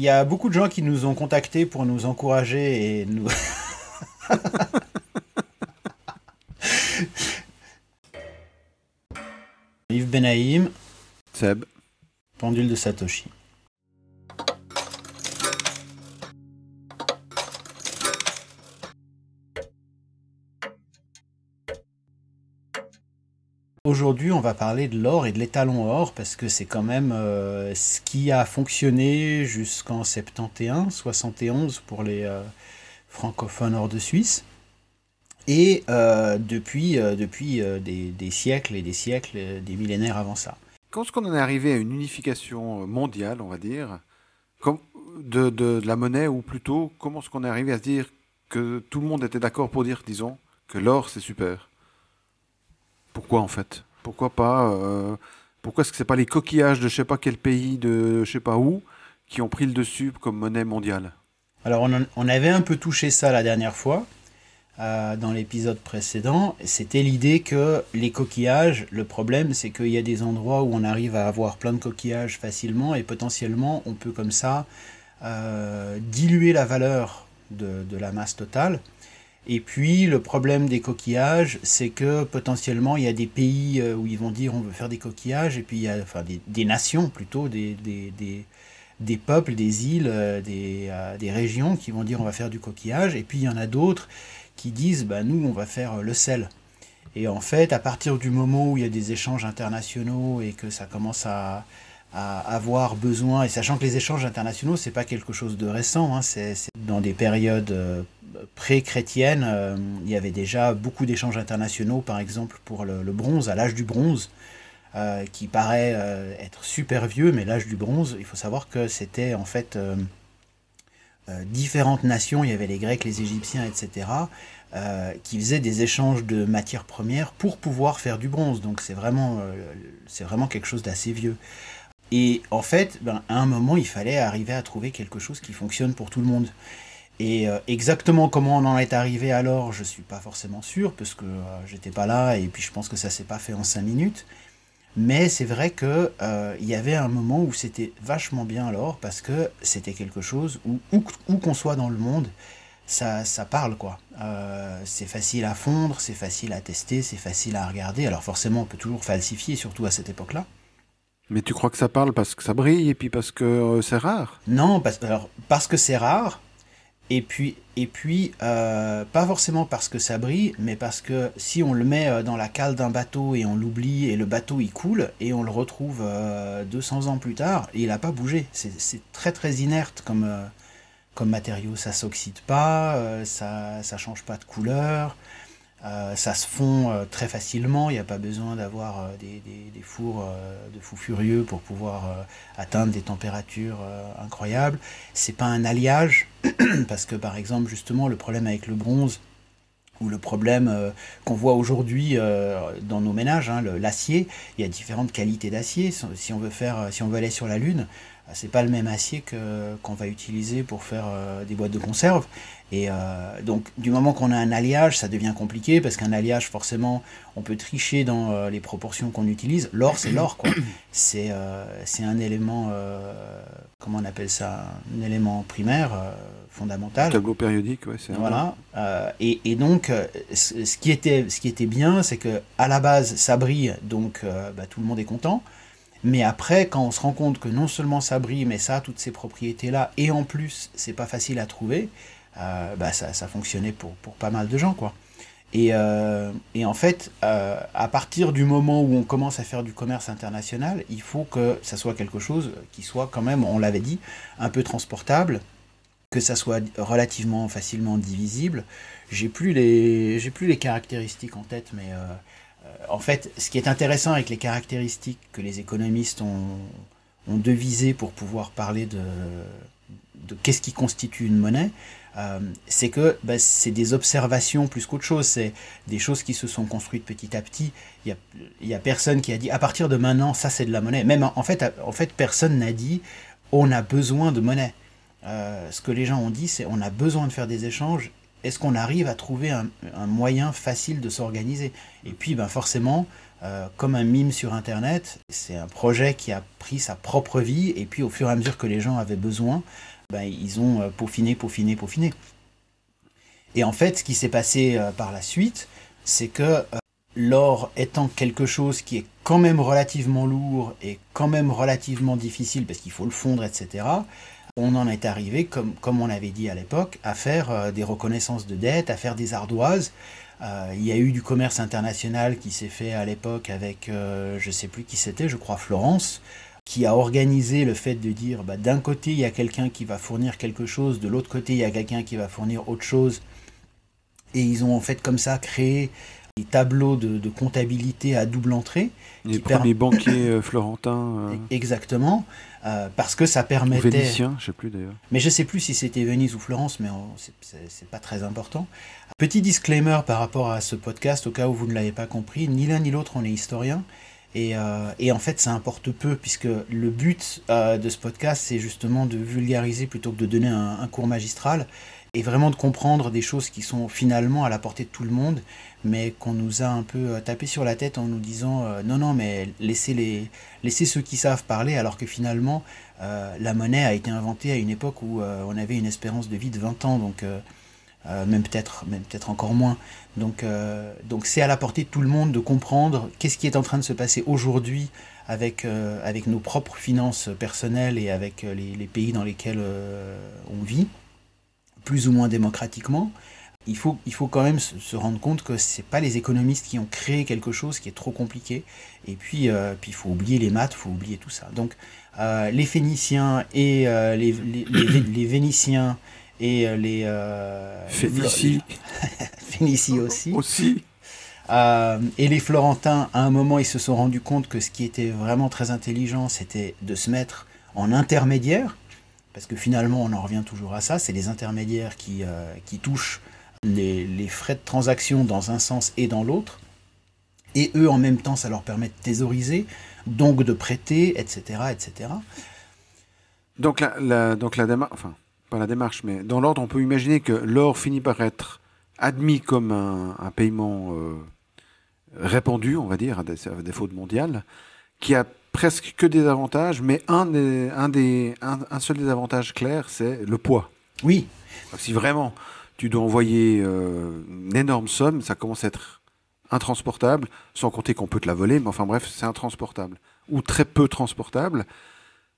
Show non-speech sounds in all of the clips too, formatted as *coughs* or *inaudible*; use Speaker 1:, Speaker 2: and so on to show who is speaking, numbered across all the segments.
Speaker 1: il y a beaucoup de gens qui nous ont contactés pour nous encourager et nous. *laughs* Yves Benaïm.
Speaker 2: Seb.
Speaker 1: Pendule de Satoshi. Aujourd'hui, on va parler de l'or et de l'étalon or parce que c'est quand même euh, ce qui a fonctionné jusqu'en 71, 71 pour les euh, francophones hors de Suisse. Et euh, depuis, depuis des, siècles et des siècles, des millénaires avant ça.
Speaker 2: Quand est-ce qu'on en est arrivé à une unification mondiale, on va dire, de, de la monnaie, ou plutôt, comment est-ce qu'on est arrivé à se dire que tout le monde était d'accord pour dire, disons, que l'or c'est super? Pourquoi en fait? Pourquoi pas euh, Pourquoi est-ce que c'est pas les coquillages de je sais pas quel pays, de je sais pas où, qui ont pris le dessus comme monnaie mondiale?
Speaker 1: Alors on, avait un peu touché ça la dernière fois. Euh, dans l'épisode précédent, c'était l'idée que les coquillages, le problème c'est qu'il y a des endroits où on arrive à avoir plein de coquillages facilement et potentiellement on peut comme ça euh, diluer la valeur de, de, la masse totale et puis le problème des coquillages, c'est que potentiellement il y a des pays euh, où ils vont dire on veut faire des coquillages, et puis il y a enfin, des, nations plutôt, des, des, des, peuples, des îles, euh, des, euh, des régions qui vont dire on va faire du coquillage, et puis il y en a d'autres qui disent bah, nous on va faire le sel. Et en fait, à partir du moment où il y a des échanges internationaux et que ça commence à, à avoir besoin, et sachant que les échanges internationaux, c'est pas quelque chose de récent, hein, c'est dans des périodes euh, pré-chrétiennes, euh, il y avait déjà beaucoup d'échanges internationaux, par exemple pour le, bronze, à l'âge du bronze, euh, qui paraît être super vieux, mais l'âge du bronze, il faut savoir que c'était en fait différentes nations, il y avait les Grecs, les Égyptiens, etc., qui faisaient des échanges de matières premières pour pouvoir faire du bronze. Donc c'est vraiment, vraiment quelque chose d'assez vieux. Et en fait, ben, à un moment, il fallait arriver à trouver quelque chose qui fonctionne pour tout le monde. Et euh, exactement comment on en est arrivé alors, je ne suis pas forcément sûr, parce que euh, j'étais pas là, et puis je pense que ça s'est pas fait en cinq minutes. Mais c'est vrai qu'il euh, y avait un moment où c'était vachement bien alors, parce que c'était quelque chose où, où, qu'on soit dans le monde, ça, ça parle quoi. c'est facile à fondre, c'est facile à tester, c'est facile à regarder. Alors forcément, on peut toujours falsifier, surtout à cette époque-là.
Speaker 2: Mais tu crois que ça parle parce que ça brille et puis parce que euh, c'est rare?
Speaker 1: Non, parce, alors, parce que c'est rare. Et puis, et puis euh, pas forcément parce que ça brille, mais parce que si on le met euh, dans la cale d'un bateau et on l'oublie et le bateau il coule et on le retrouve 200 ans plus tard, il n'a pas bougé. C'est très très inerte comme, comme matériau. Ça s'oxyde pas, ça ne change pas de couleur. Euh, ça se fond euh, très facilement, il n'y a pas besoin d'avoir euh, des, fours de fous furieux pour pouvoir atteindre des températures incroyables. C'est pas un alliage, *clears throat* parce que par exemple, justement, le problème avec le bronze, ou le problème qu'on voit aujourd'hui dans nos ménages, hein, l'acier, il y a différentes qualités d'acier. Si on veut faire, si on veut aller sur la Lune, c'est pas le même acier qu'on va utiliser pour faire des boîtes de conserve. Et euh, donc, du moment qu'on a un alliage, ça devient compliqué parce qu'un alliage, forcément, on peut tricher dans euh, les proportions qu'on utilise. L'or, c'est l'or, quoi. C'est euh, un élément, comment on appelle ça Un élément primaire, fondamental.
Speaker 2: Tableau périodique, ouais, c'est
Speaker 1: Voilà. Et, et, donc, ce qui était, ce qui était bien, c'est que à la base, ça brille, donc bah, tout le monde est content. Mais après, quand on se rend compte que non seulement ça brille, mais ça a toutes ces propriétés-là, et en plus, c'est pas facile à trouver, euh, bah, ça, ça, fonctionnait pour, pour, pas mal de gens. quoi. Et, euh, et en fait, euh, à partir du moment où on commence à faire du commerce international, il faut que ça soit quelque chose qui soit quand même, on l'avait dit, un peu transportable, que ça soit relativement facilement divisible. J'ai plus les, j'ai plus les caractéristiques en tête, mais en fait, ce qui est intéressant avec les caractéristiques que les économistes ont, devisées pour pouvoir parler de, qu'est-ce qui constitue une monnaie, euh, c'est que bah, c'est des observations plus qu'autre chose, c'est des choses qui se sont construites petit à petit. Il n'y a, a, personne qui a dit à partir de maintenant, ça c'est de la monnaie. Même en fait, en fait personne n'a dit on a besoin de monnaie. Euh, ce que les gens ont dit, c'est on a besoin de faire des échanges est-ce qu'on arrive à trouver un, moyen facile de s'organiser? Et puis, ben forcément, euh, comme un mime sur Internet, c'est un projet qui a pris sa propre vie, et puis au fur et à mesure que les gens avaient besoin, ben, ils ont euh, peaufiné, peaufiné, peaufiné. Et en fait, ce qui s'est passé euh, par la suite, c'est que l'or étant quelque chose qui est quand même relativement lourd et quand même relativement difficile, parce qu'il faut le fondre, etc., on en est arrivé, comme, comme on avait dit à l'époque, à faire euh, des reconnaissances de dettes, à faire des ardoises. Euh, il y a eu du commerce international qui s'est fait à l'époque avec, euh, je ne sais plus qui c'était, je crois Florence, qui a organisé le fait de dire, bah, d'un côté, il y a quelqu'un qui va fournir quelque chose, de l'autre côté, il y a quelqu'un qui va fournir autre chose. Et ils ont en fait comme ça créé des tableaux de, comptabilité à double entrée.
Speaker 2: Les premiers banquiers *coughs* florentins.
Speaker 1: Exactement. Euh, parce que ça permettait.
Speaker 2: Vénitien, je sais plus d'ailleurs.
Speaker 1: Mais je sais plus si c'était Venise ou Florence, mais c'est pas très important. Petit disclaimer par rapport à ce podcast, au cas où vous ne l'avez pas compris, ni l'un ni l'autre on est historien. Et, euh, et, en fait, ça importe peu, puisque le but euh, de ce podcast, c'est justement de vulgariser plutôt que de donner un, un cours magistral et vraiment de comprendre des choses qui sont finalement à la portée de tout le monde, mais qu'on nous a un peu euh, tapé sur la tête en nous disant euh, non, non, mais laissez, les, laissez ceux qui savent parler, alors que finalement, euh, la monnaie a été inventée à une époque où on avait une espérance de vie de 20 ans, donc même peut-être même peut-être encore moins. Donc donc c'est à la portée de tout le monde de comprendre qu'est-ce qui est en train de se passer aujourd'hui avec, avec nos propres finances personnelles et avec les, les pays dans lesquels on vit plus ou moins démocratiquement, il faut, il faut quand même se, rendre compte que ce pas les économistes qui ont créé quelque chose qui est trop compliqué. Et puis, euh, puis il faut oublier les maths, il faut oublier tout ça. Donc, euh, les Phéniciens et euh, les, les, Vénitiens et les...
Speaker 2: Phénicie.
Speaker 1: Phénicie *laughs* aussi.
Speaker 2: aussi.
Speaker 1: et les Florentins, à un moment, ils se sont rendus compte que ce qui était vraiment très intelligent, c'était de se mettre en intermédiaire parce que finalement on en revient toujours à ça, c'est les intermédiaires qui, qui touchent les, les, frais de transaction dans un sens et dans l'autre, et eux en même temps ça leur permet de thésauriser, donc de prêter, etc. etc.
Speaker 2: Donc la, donc la démarche, enfin pas la démarche, mais dans l'ordre on peut imaginer que l'or finit par être admis comme un, un paiement euh, répandu, on va dire, à, défaut de mondial, qui a presque que des avantages, mais un, des, un, des, un, seul des avantages clairs, c'est le poids.
Speaker 1: Oui.
Speaker 2: Si vraiment tu dois envoyer euh, une énorme somme, ça commence à être intransportable, sans compter qu'on peut te la voler, mais enfin bref, c'est intransportable. Ou très peu transportable.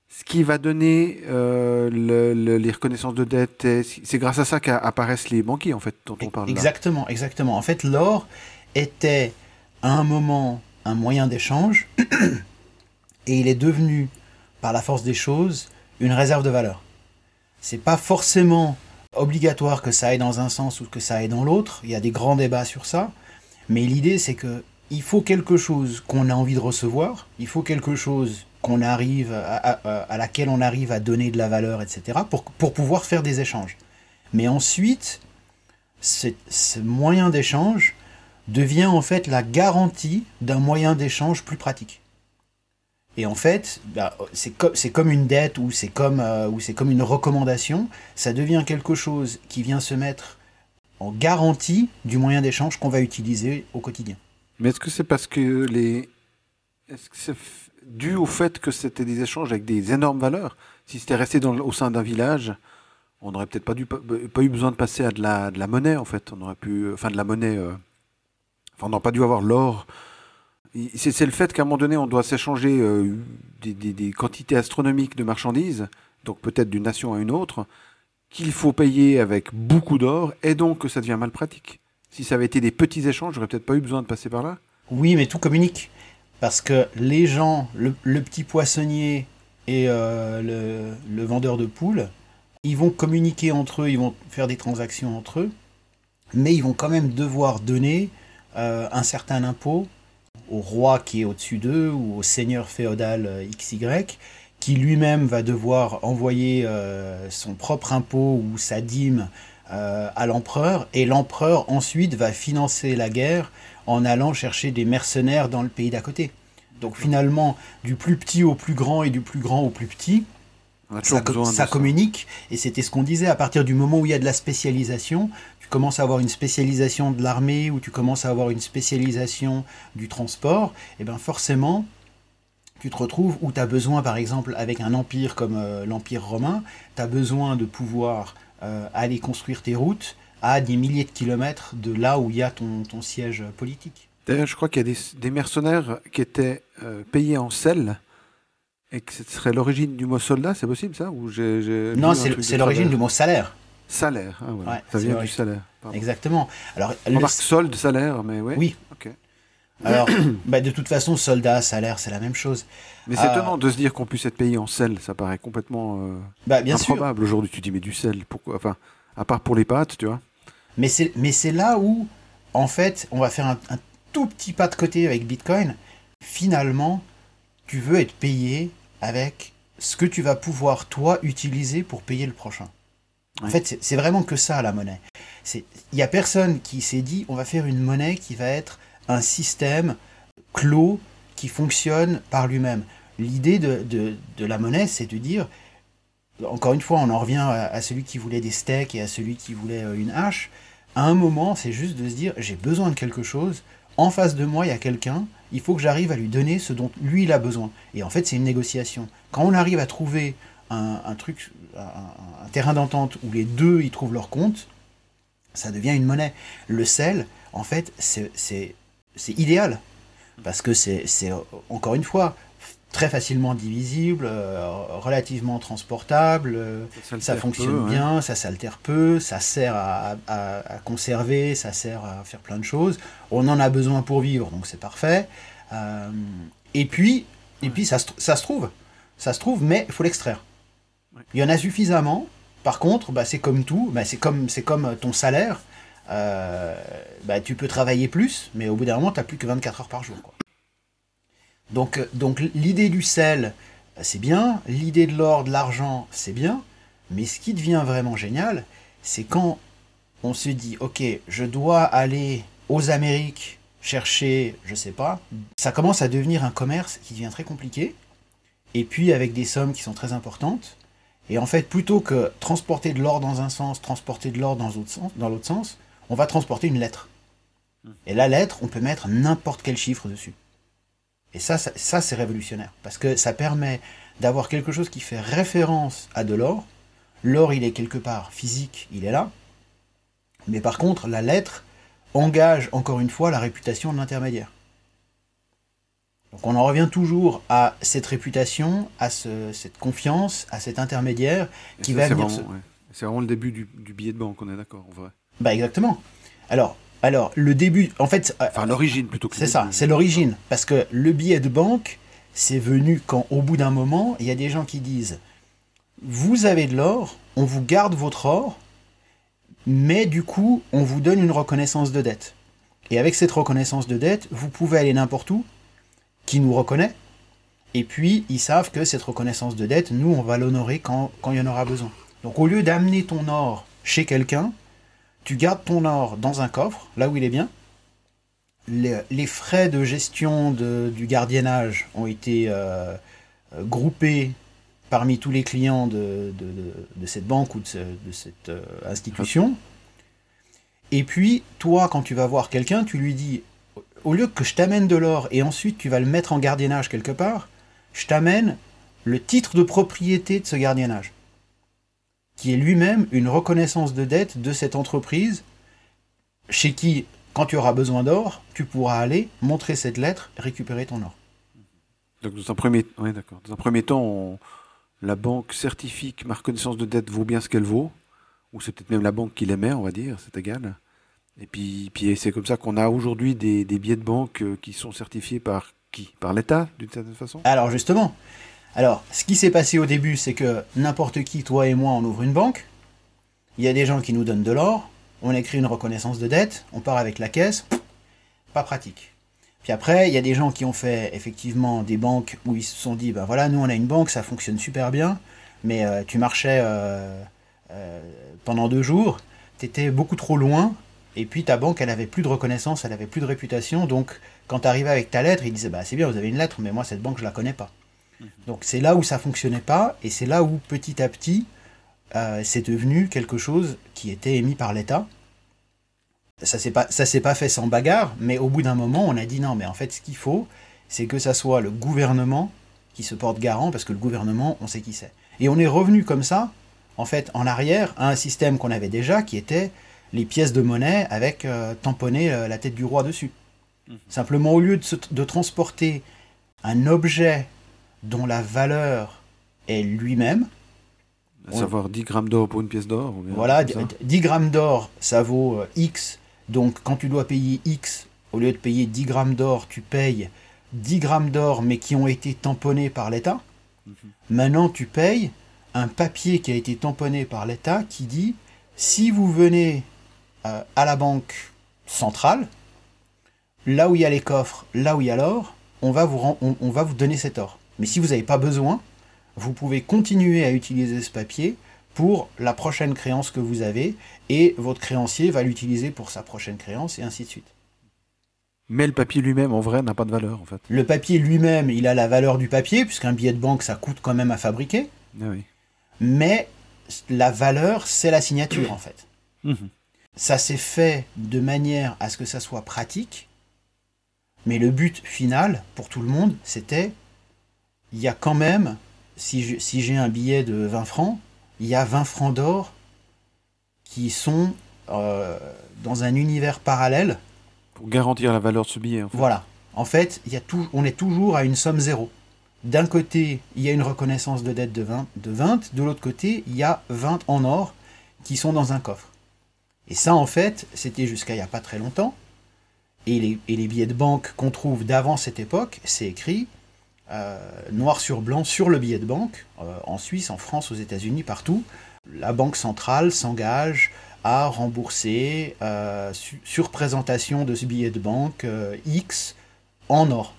Speaker 2: Ce qui va donner euh, les reconnaissances de dette, c'est grâce à ça qu'apparaissent les banquiers, en fait, dont on parle
Speaker 1: Exactement, exactement. En fait, l'or était à un moment un moyen d'échange *clears throat* et il est devenu, par la force des choses, une réserve de valeur. C'est pas forcément obligatoire que ça aille dans un sens ou que ça aille dans l'autre. Il y a des grands débats sur ça. Mais l'idée, c'est que il faut quelque chose qu'on a envie de recevoir. Il faut quelque chose qu'on arrive à, laquelle on arrive à donner de la valeur, etc. pour, pour pouvoir faire des échanges. Mais ensuite, ce moyen d'échange devient en fait la garantie d'un moyen d'échange plus pratique. Et en fait, bah, c'est comme une dette ou c'est comme, euh, une recommandation. Ça devient quelque chose qui vient se mettre en garantie du moyen d'échange qu'on va utiliser au quotidien.
Speaker 2: Mais est-ce que c'est parce que les. Est-ce que c'est dû au fait que c'était des échanges avec des énormes valeurs? Si c'était resté au sein d'un village, on n'aurait peut-être pas, dû, pas eu besoin de passer à de la, monnaie, en fait. On aurait pu. Enfin, de la monnaie. Euh, enfin, on n'aurait pas dû avoir l'or c'est le fait qu'à un moment donné, on doit s'échanger euh, des, quantités astronomiques de marchandises, donc peut-être d'une nation à une autre, qu'il faut payer avec beaucoup d'or, et donc que ça devient mal pratique. Si ça avait été des petits échanges, j'aurais peut-être pas eu besoin de passer par là.
Speaker 1: Oui, mais tout communique. Parce que les gens, le, petit poissonnier et euh, le, vendeur de poules, ils vont communiquer entre eux, ils vont faire des transactions entre eux, mais ils vont quand même devoir donner euh, un certain impôt au roi qui est au-dessus d'eux ou au seigneur féodal euh, XY, qui lui-même va devoir envoyer euh, son propre impôt ou sa dîme euh, à l'empereur, et l'empereur ensuite va financer la guerre en allant chercher des mercenaires dans le pays d'à côté. Donc finalement, du plus petit au plus grand et du plus grand au plus petit, ça, communique, et c'était ce qu'on disait, à partir du moment où il y a de la spécialisation, commences à avoir une spécialisation de l'armée ou tu commences à avoir une spécialisation du transport, et eh bien forcément, tu te retrouves où tu as besoin, par exemple, avec un empire comme euh, l'Empire romain, tu as besoin de pouvoir euh, aller construire tes routes à des milliers de kilomètres de là où il y a ton, ton siège politique.
Speaker 2: D'ailleurs, je crois qu'il y a des, des, mercenaires qui étaient euh, payés en sel et que ce serait l'origine du mot soldat, c'est possible ça? Ou
Speaker 1: Non, c'est l'origine du mot salaire.
Speaker 2: Salaire, ah ouais, ça vient du salaire.
Speaker 1: Exactement.
Speaker 2: Alors, On le... solde, salaire, mais ouais.
Speaker 1: Oui. Alors, *clears throat* bah, de toute façon, soldat, salaire, c'est la même chose.
Speaker 2: Mais c'est euh, étonnant de se dire qu'on puisse être payé en sel, ça paraît complètement euh, bah, bien improbable aujourd'hui. Tu dis, mais du sel, pourquoi Enfin, à part pour les pâtes, tu vois.
Speaker 1: Mais c'est là où, en fait, on va faire un, tout petit pas de côté avec Bitcoin. Finalement, tu veux être payé avec ce que tu vas pouvoir, toi, utiliser pour payer le prochain. En fait, c'est vraiment que ça, la monnaie. Il n'y a personne qui s'est dit, on va faire une monnaie qui va être un système clos qui fonctionne par lui-même. L'idée de, de, la monnaie, c'est de dire, encore une fois, on en revient à, celui qui voulait des steaks et à celui qui voulait euh, une hache. À un moment, c'est juste de se dire, j'ai besoin de quelque chose, en face de moi, il y a quelqu'un, il faut que j'arrive à lui donner ce dont lui, il a besoin. Et en fait, c'est une négociation. Quand on arrive à trouver un, truc, un, terrain d'entente où les deux, ils trouvent leur compte, ça devient une monnaie. Le sel, en fait, c'est idéal. Parce que c'est, encore une fois, très facilement divisible, euh, relativement transportable, euh, ça, fonctionne bien, ça s'altère peu, ça sert à, conserver, ça sert à faire plein de choses. On en a besoin pour vivre, donc c'est parfait. Euh, et puis, et puis ça, ça, se trouve, ça se trouve, mais il faut l'extraire. Il y en a suffisamment. Par contre, bah, c'est comme tout, bah, c'est comme, comme ton salaire. bah, tu peux travailler plus, mais au bout d'un moment, tu n'as plus que 24 heures par jour. Donc, euh, donc l'idée du sel, c'est bien, l'idée de l'or, de l'argent, c'est bien, mais ce qui devient vraiment génial, c'est quand on se dit, ok, je dois aller aux Amériques chercher, je sais pas, ça commence à devenir un commerce qui devient très compliqué, et puis avec des sommes qui sont très importantes. Et en fait, plutôt que transporter de l'or dans un sens, transporter de l'or dans l'autre sens, dans sens, on va transporter une lettre. Hmm. Et la lettre, on peut mettre n'importe quel chiffre dessus. Et ça, ça, c'est révolutionnaire, parce que ça permet d'avoir quelque chose qui fait référence à de l'or. L'or, il est quelque part physique, il est là. Mais par contre, la lettre engage encore une fois la réputation de l'intermédiaire. Donc on en revient toujours à cette réputation, à cette confiance, à cet intermédiaire qui va venir.
Speaker 2: C'est vraiment le début du, du billet de banque, on est d'accord, en vrai.
Speaker 1: Bah exactement. Alors, alors, le début, en fait...
Speaker 2: Euh, enfin, l'origine plutôt que...
Speaker 1: C'est ça, c'est l'origine. Parce que le billet de banque, c'est venu quand, au bout d'un moment, il y a des gens qui disent, vous avez de l'or, on vous garde votre or, mais du coup, on vous donne une reconnaissance de dette. Et avec cette reconnaissance de dette, vous pouvez aller n'importe où, qui nous reconnaît, et puis ils savent que cette reconnaissance de dette, nous, on va l'honorer quand, quand il y en aura besoin. Donc au lieu d'amener ton or chez quelqu'un, tu gardes ton or dans un coffre, là où il est bien. Les, frais de gestion du gardiennage ont été euh, euh, groupés parmi tous les clients de, cette banque ou de, cette euh, institution. Et puis, toi, quand tu vas voir quelqu'un, tu lui dis, au lieu que je t'amène de l'or et ensuite tu vas le mettre en gardiennage quelque part, je t'amène le titre de propriété de ce gardiennage qui est lui-même une reconnaissance de dette de cette entreprise chez qui, quand tu auras besoin d'or, tu pourras aller montrer cette lettre, récupérer ton or.
Speaker 2: Donc dans un premier, d'accord. Dans premier temps, la banque certifie que ma reconnaissance de dette vaut bien ce qu'elle vaut, ou c'est peut-être même la banque qui l'émet, on va dire, c'est égal. Et puis, puis c'est comme ça qu'on a aujourd'hui des, billets de banque euh, qui sont certifiés par qui? Par l'État, d'une certaine façon?
Speaker 1: Alors justement, alors, ce qui s'est passé au début, c'est que n'importe qui, toi et moi, on ouvre une banque. Il y a des gens qui nous donnent de l'or. On écrit une reconnaissance de dette. On part avec la caisse. Pas pratique. Puis après, il y a des gens qui ont fait effectivement des banques où ils se sont dit, ben voilà, nous on a une banque, ça fonctionne super bien, mais euh, tu marchais euh, pendant deux jours, tu étais beaucoup trop loin, et puis ta banque, elle avait plus de reconnaissance, elle avait plus de réputation, donc quand tu arrivais avec ta lettre, ils disaient, bah c'est bien, vous avez une lettre, mais moi cette banque, je la connais pas. Mhm. Donc c'est là où ça fonctionnait pas, et c'est là où petit à petit, euh, c'est devenu quelque chose qui était émis par l'État. ça s'est pas, ça s'est pas fait sans bagarre, mais au bout d'un moment, on a dit non, mais en fait, ce qu'il faut, c'est que ça soit le gouvernement qui se porte garant, parce que le gouvernement, on sait qui c'est. Et on est revenu comme ça, en fait, en arrière, à un système qu'on avait déjà, qui était les pièces de monnaie avec euh, tamponné euh, la tête du roi dessus.
Speaker 2: Mhm.
Speaker 1: Simplement, au lieu de, se- de transporter un objet dont la valeur est lui-même,
Speaker 2: À savoir 10 grammes d'or pour une pièce d'or.
Speaker 1: voilà,
Speaker 2: comme ça.
Speaker 1: 10 grammes d'or, ça vaut euh, X. Donc, quand tu dois payer X, au lieu de payer 10 grammes d'or, tu payes 10 grammes d'or, mais qui ont été tamponnés par l'État.
Speaker 2: Mhm.
Speaker 1: Maintenant, tu payes un papier qui a été tamponné par l'État qui dit si vous venez euh, à la banque centrale, là où il y a les coffres, là où il y a l'or, on va vous, on, on va vous donner cet or. Mais si vous n'avez pas besoin, vous pouvez continuer à utiliser ce papier pour la prochaine créance que vous avez, et votre créancier va l'utiliser pour sa prochaine créance, et ainsi de suite.
Speaker 2: Mais le papier lui-même, en vrai, n'a pas de valeur, en fait.
Speaker 1: Le papier lui-même, il a la valeur du papier, puisqu'un billet de banque, ça coûte quand même à fabriquer,
Speaker 2: Ah oui.
Speaker 1: mais la valeur, c'est la signature, en fait.
Speaker 2: Mhm.
Speaker 1: Ça s'est fait de manière à ce que ça soit pratique, mais le but final, pour tout le monde, c'était, il y a quand même, si j'ai un billet de 20 francs, il y a 20 francs d'or qui sont euh, dans un univers parallèle.
Speaker 2: Pour garantir la valeur de ce billet, en fait.
Speaker 1: Voilà. En fait, il y a tout, on est toujours à une somme zéro. D'un côté, il y a une reconnaissance de dette de 20, de 20 de l'autre côté, il y a 20 en or qui sont dans un coffre. Et ça, en fait, c'était jusqu'à il n'y a pas très longtemps. Et les, et les billets de banque qu'on trouve d'avant cette époque, c'est écrit euh, noir sur blanc sur le billet de banque, euh, en Suisse, en France, aux États-Unis, partout. La banque centrale s'engage à rembourser euh, su- sur présentation de ce billet de banque X en or.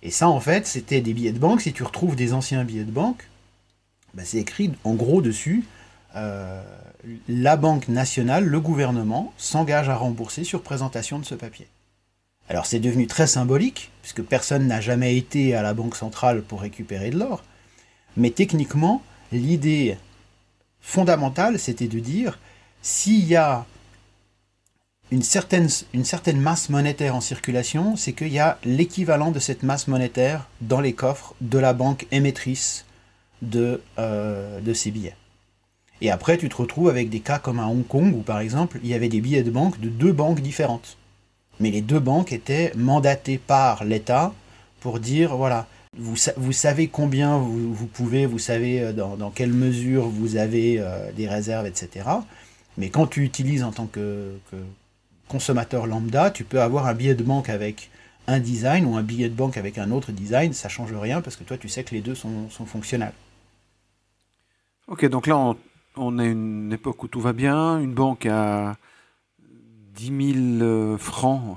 Speaker 1: Et ça, en fait, c'était des billets de banque. Si tu retrouves des anciens billets de banque, bah, c'est écrit en gros dessus euh, la Banque nationale, le gouvernement, s'engage à rembourser sur présentation de ce papier. Alors c'est devenu très symbolique, puisque personne n'a jamais été à la Banque centrale pour récupérer de l'or. Mais techniquement, l'idée fondamentale, c'était de dire, s'il y a une certaine, masse monétaire en circulation, c'est qu'il y a l'équivalent de cette masse monétaire dans les coffres de la banque émettrice de, euh, de ces billets. Et après, tu te retrouves avec des cas comme à Hong Kong, où par exemple, il y avait des billets de banque de deux banques différentes. Mais les deux banques étaient mandatées par l'État pour dire, voilà, vous, vous savez combien vous, pouvez, vous savez euh, dans, quelle mesure vous avez euh, des réserves, etc. Mais quand tu utilises en tant que, consommateur lambda, tu peux avoir un billet de banque avec un design ou un billet de banque avec un autre design, ça change rien parce que toi tu sais que les deux sont fonctionnels.
Speaker 2: Ok, donc là, on, on a une époque où tout va bien. Une banque a 10 000 euh, francs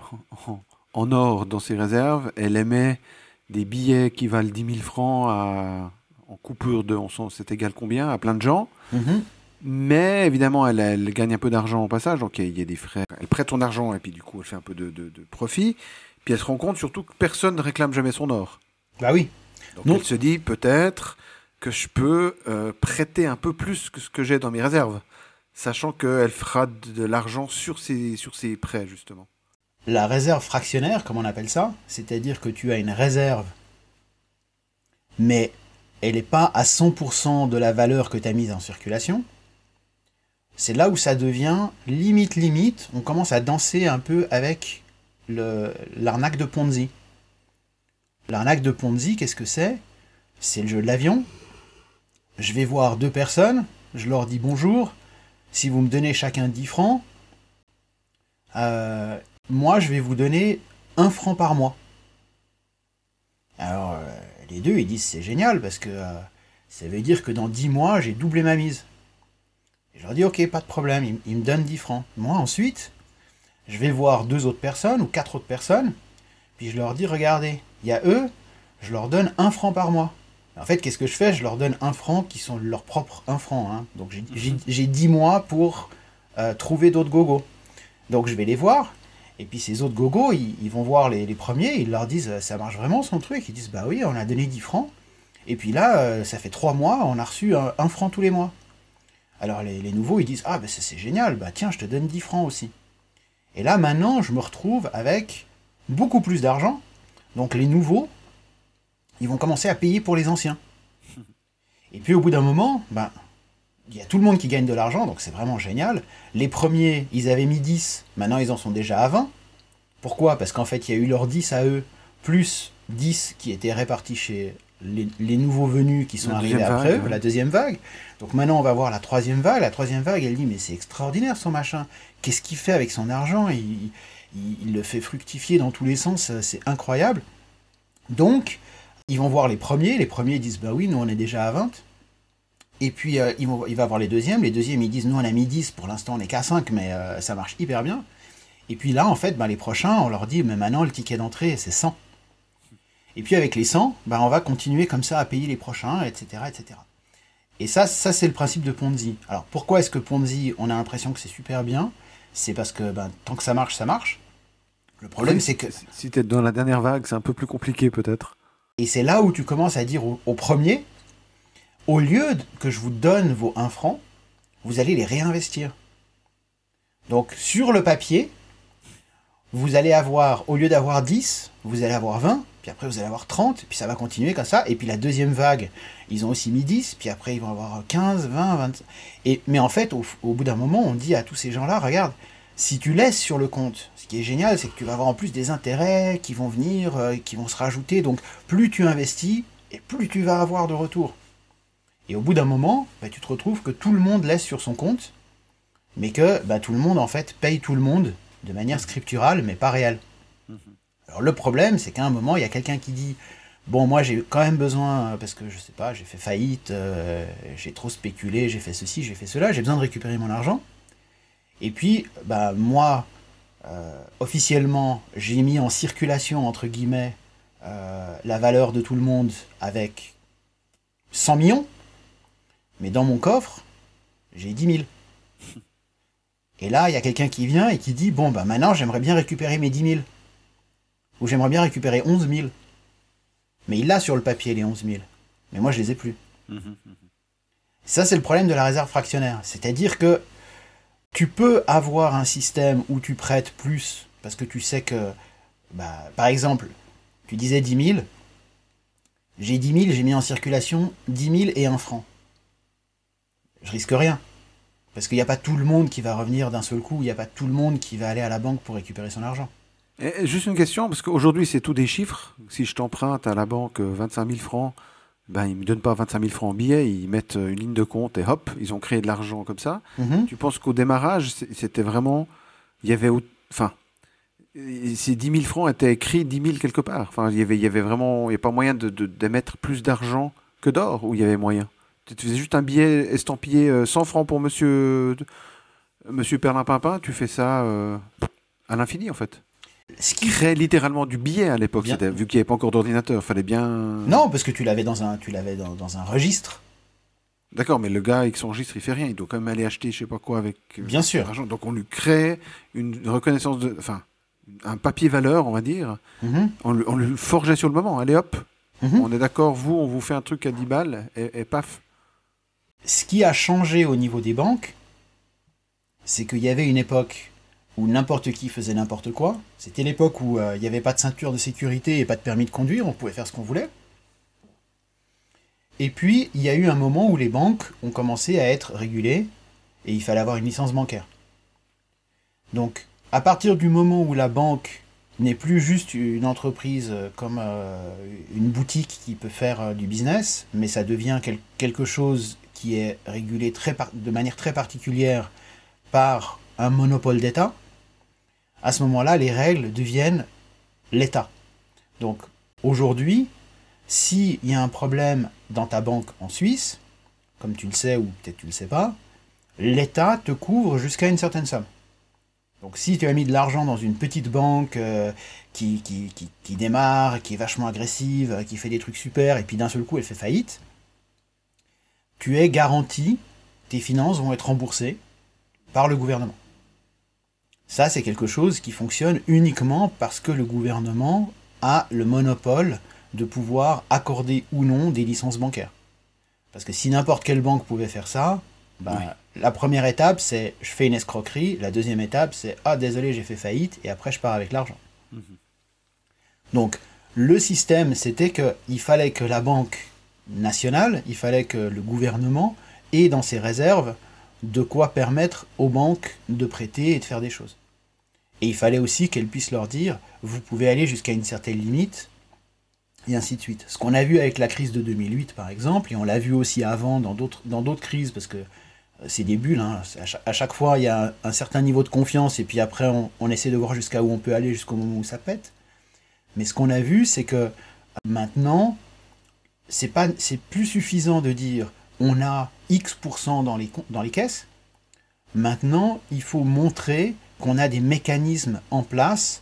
Speaker 2: en, or dans ses réserves. Elle émet des billets qui valent 10 000 francs à- en coupure de, on sent, c'est égal combien, à plein de gens.
Speaker 1: Mhm.
Speaker 2: Mais évidemment, elle, elle gagne un peu d'argent au passage, donc il y a- il y a des frais. Elle prête son argent et puis du coup, elle fait un peu de, de- de profit. Puis elle se rend compte surtout que personne ne réclame jamais son or.
Speaker 1: Bah oui,
Speaker 2: Donc
Speaker 1: Non.
Speaker 2: elle se dit peut-être que je peux euh, prêter un peu plus que ce que j'ai dans mes réserves, sachant qu'elle fera de, l'argent sur ses, sur ses prêts, justement.
Speaker 1: la réserve fractionnaire, comme on appelle ça, c'est-à-dire que tu as une réserve, mais elle n'est pas à 100% de la valeur que tu as mise en circulation. C'est là où ça devient limite limite, on commence à danser un peu avec l'arnaque de Ponzi. L'arnaque de Ponzi, qu'est-ce que c'est? C'est le jeu de l'avion. Je vais voir deux personnes, je leur dis bonjour, si vous me donnez chacun 10 francs, euh, moi je vais vous donner un franc par mois. Alors euh, les deux ils disent c'est génial parce que euh, ça veut dire que dans 10 mois j'ai doublé ma mise. Et je leur dis ok pas de problème, ils, me donnent 10 francs. Moi ensuite je vais voir deux autres personnes ou quatre autres personnes, puis je leur dis regardez, il y a eux, je leur donne un franc par mois. En fait, qu'est-ce que je fais? Je leur donne un franc qui sont leur propre un franc. hein. Donc j'ai- j'ai j'ai 10 mois pour euh, trouver d'autres gogos. Donc je vais les voir, et puis ces autres gogos, ils, ils vont voir les, les premiers, ils leur disent ça marche vraiment son truc? Ils disent bah oui, on a donné 10 francs. Et puis là, euh, ça fait 3 mois, on a reçu un, un franc tous les mois. Alors les, les nouveaux, ils disent Ah, ça, c'est génial, bah tiens, je te donne 10 francs aussi. Et là, maintenant, je me retrouve avec beaucoup plus d'argent. Donc les nouveaux, ils vont commencer à payer pour les anciens. Et puis au bout d'un moment, ben, il y a tout le monde qui gagne de l'argent, donc c'est vraiment génial. Les premiers, ils avaient mis 10, maintenant ils en sont déjà à 20. Pourquoi? Parce qu'en fait, il y a eu leurs 10 à eux, plus 10 qui étaient répartis chez les, les nouveaux venus qui sont
Speaker 2: La
Speaker 1: arrivés après
Speaker 2: vague,
Speaker 1: eux,
Speaker 2: ouais.
Speaker 1: la deuxième vague. Donc maintenant, on va voir la troisième vague. La troisième vague, elle dit, mais c'est extraordinaire son machin. Qu'est-ce qu'il fait avec son argent? Il, il- il le fait fructifier dans tous les sens, c'est incroyable. Donc, ils vont voir les premiers. Les premiers disent, bah oui, nous on est déjà à 20. Et puis, euh, ils vont, il va voir les deuxièmes. Les deuxièmes, ils disent, nous on a mis 10, pour l'instant on est qu'à 5, mais euh, ça marche hyper bien. Et puis là, en fait, ben, les prochains, on leur dit, mais maintenant, le ticket d'entrée, c'est 100. Et puis avec les 100, ben, on va continuer comme ça à payer les prochains, etc. etc. Et ça, ça c'est le principe de Ponzi. Alors pourquoi est-ce que Ponzi, on a l'impression que c'est super bien? C'est parce que ben, tant que ça marche, ça marche. Le problème, c'est que...
Speaker 2: Si- Si tu es dans la dernière vague, c'est un peu plus compliqué peut-être.
Speaker 1: Et c'est là où tu commences à dire au, premier, au lieu que je vous donne vos 1 franc, vous allez les réinvestir. Donc sur le papier, vous allez avoir, au lieu d'avoir 10, vous allez avoir 20, puis après vous allez avoir 30, puis ça va continuer comme ça. Et puis la deuxième vague, ils ont aussi mis 10, puis après ils vont avoir 15, 20, 20. Et, mais en fait, au, bout d'un moment, on dit à tous ces gens-là, regarde, si tu laisses sur le compte, qui est génial, c'est que tu vas avoir en plus des intérêts qui vont venir, euh, qui vont se rajouter. Donc plus tu investis, et plus tu vas avoir de retour. Et au bout d'un moment, bah, tu te retrouves que tout le monde laisse sur son compte, mais que bah, tout le monde en fait paye tout le monde de manière scripturale, mais pas réelle. Alors le problème, c'est qu'à un moment, il y a quelqu'un qui dit Bon, moi j'ai quand même besoin, euh, parce que je sais pas, j'ai fait faillite, euh, j'ai trop spéculé, j'ai fait ceci, j'ai fait cela, j'ai besoin de récupérer mon argent. Et puis, bah, moi, officiellement, j'ai mis en circulation, entre guillemets, euh, la valeur de tout le monde avec 100 millions, mais dans mon coffre, j'ai 10 000. Et là, il y a quelqu'un qui vient et qui dit Bon, bah maintenant, j'aimerais bien récupérer mes 10 000. Ou j'aimerais bien récupérer 11 000. Mais il a sur le papier les 11 000. Mais moi, je les ai plus. Ça, c'est le problème de la réserve fractionnaire. C'est-à-dire que tu peux avoir un système où tu prêtes plus parce que tu sais que, bah, par exemple, tu disais 10 000. J'ai 10 000, j'ai mis en circulation 10 000 et 1 franc. Je risque rien. Parce qu'il n'y a pas tout le monde qui va revenir d'un seul coup, il n'y a pas tout le monde qui va aller à la banque pour récupérer son argent.
Speaker 2: Juste une question, parce qu'aujourd'hui c'est tout des chiffres. Si je t'emprunte à la banque euh, 25 000 francs, ben, ils ne me donnent pas 25 000 francs en billets, ils mettent euh, une ligne de compte et hop, ils ont créé de l'argent comme ça.
Speaker 1: Mhm.
Speaker 2: Tu penses qu'au démarrage, c'était vraiment. Il y avait. Enfin. euh, Ces 10 000 francs étaient écrits 10 000 quelque part. Enfin, il y avait, il y avait vraiment. Il n'y a pas moyen de, de- d'émettre plus d'argent que d'or, où il y avait moyen? Tu faisais juste un billet estampillé euh, 100 francs pour monsieur, monsieur Perlin-Pimpin, tu fais ça euh, à l'infini en fait.
Speaker 1: Ce
Speaker 2: Qui créait littéralement du billet à l'époque, vu qu'il n'y avait pas encore d'ordinateur. fallait bien.
Speaker 1: Non, parce que tu l'avais dans un, tu l'avais dans, dans un registre.
Speaker 2: D'accord, mais le gars avec son registre, il fait rien. Il doit quand même aller acheter je sais pas quoi avec. euh,
Speaker 1: Bien sûr.
Speaker 2: l'argent. Donc on lui crée une reconnaissance de. Enfin, un papier valeur, on va dire.
Speaker 1: Mhm.
Speaker 2: On, on le forgeait sur le moment. Allez hop,
Speaker 1: Mhm.
Speaker 2: on est d'accord, vous, on vous fait un truc à 10 balles et, et paf.
Speaker 1: Ce qui a changé au niveau des banques, c'est qu'il y avait une époque où n'importe qui faisait n'importe quoi. C'était l'époque où euh, il n'y avait pas de ceinture de sécurité et pas de permis de conduire, on pouvait faire ce qu'on voulait. Et puis, il y a eu un moment où les banques ont commencé à être régulées et il fallait avoir une licence bancaire. Donc, à partir du moment où la banque n'est plus juste une entreprise euh, comme euh, une boutique qui peut faire du business, mais ça devient quel- quelque chose qui est régulé de manière très particulière par un monopole d'État, à ce moment-là, les règles deviennent l'État. Donc, aujourd'hui, s'il y a un problème dans ta banque en Suisse, comme tu le sais ou peut-être tu le sais pas, l'État te couvre jusqu'à une certaine somme. Donc si tu as mis de l'argent dans une petite banque euh, qui, qui, qui, démarre, qui est vachement agressive, qui fait des trucs super, et puis d'un seul coup elle fait faillite, tu es garanti, tes finances vont être remboursées par le gouvernement. Ça, c'est quelque chose qui fonctionne uniquement parce que le gouvernement a le monopole de pouvoir accorder ou non des licences bancaires. Parce que si n'importe quelle banque pouvait faire ça, ben, la première étape, c'est je fais une escroquerie. La deuxième étape, c'est ah désolé, j'ai fait faillite. Et après, je pars avec l'argent. Mhm. Donc, le système, c'était qu'il fallait que la banque nationale, il fallait que le gouvernement ait dans ses réserves de quoi permettre aux banques de prêter et de faire des choses. Et il fallait aussi qu'elles puissent leur dire, vous pouvez aller jusqu'à une certaine limite, et ainsi de suite. Ce qu'on a vu avec la crise de 2008, par exemple, et on l'a vu aussi avant dans d'autres crises, parce que euh, c'est des bulles, hein. à, chaque, fois il y a un, certain niveau de confiance, et puis après on, essaie de voir jusqu'à où on peut aller jusqu'au moment où ça pète. Mais ce qu'on a vu, c'est que maintenant, c'est pas c'est plus suffisant de dire on a X% dans les, dans les caisses. Maintenant, il faut montrer qu'on a des mécanismes en place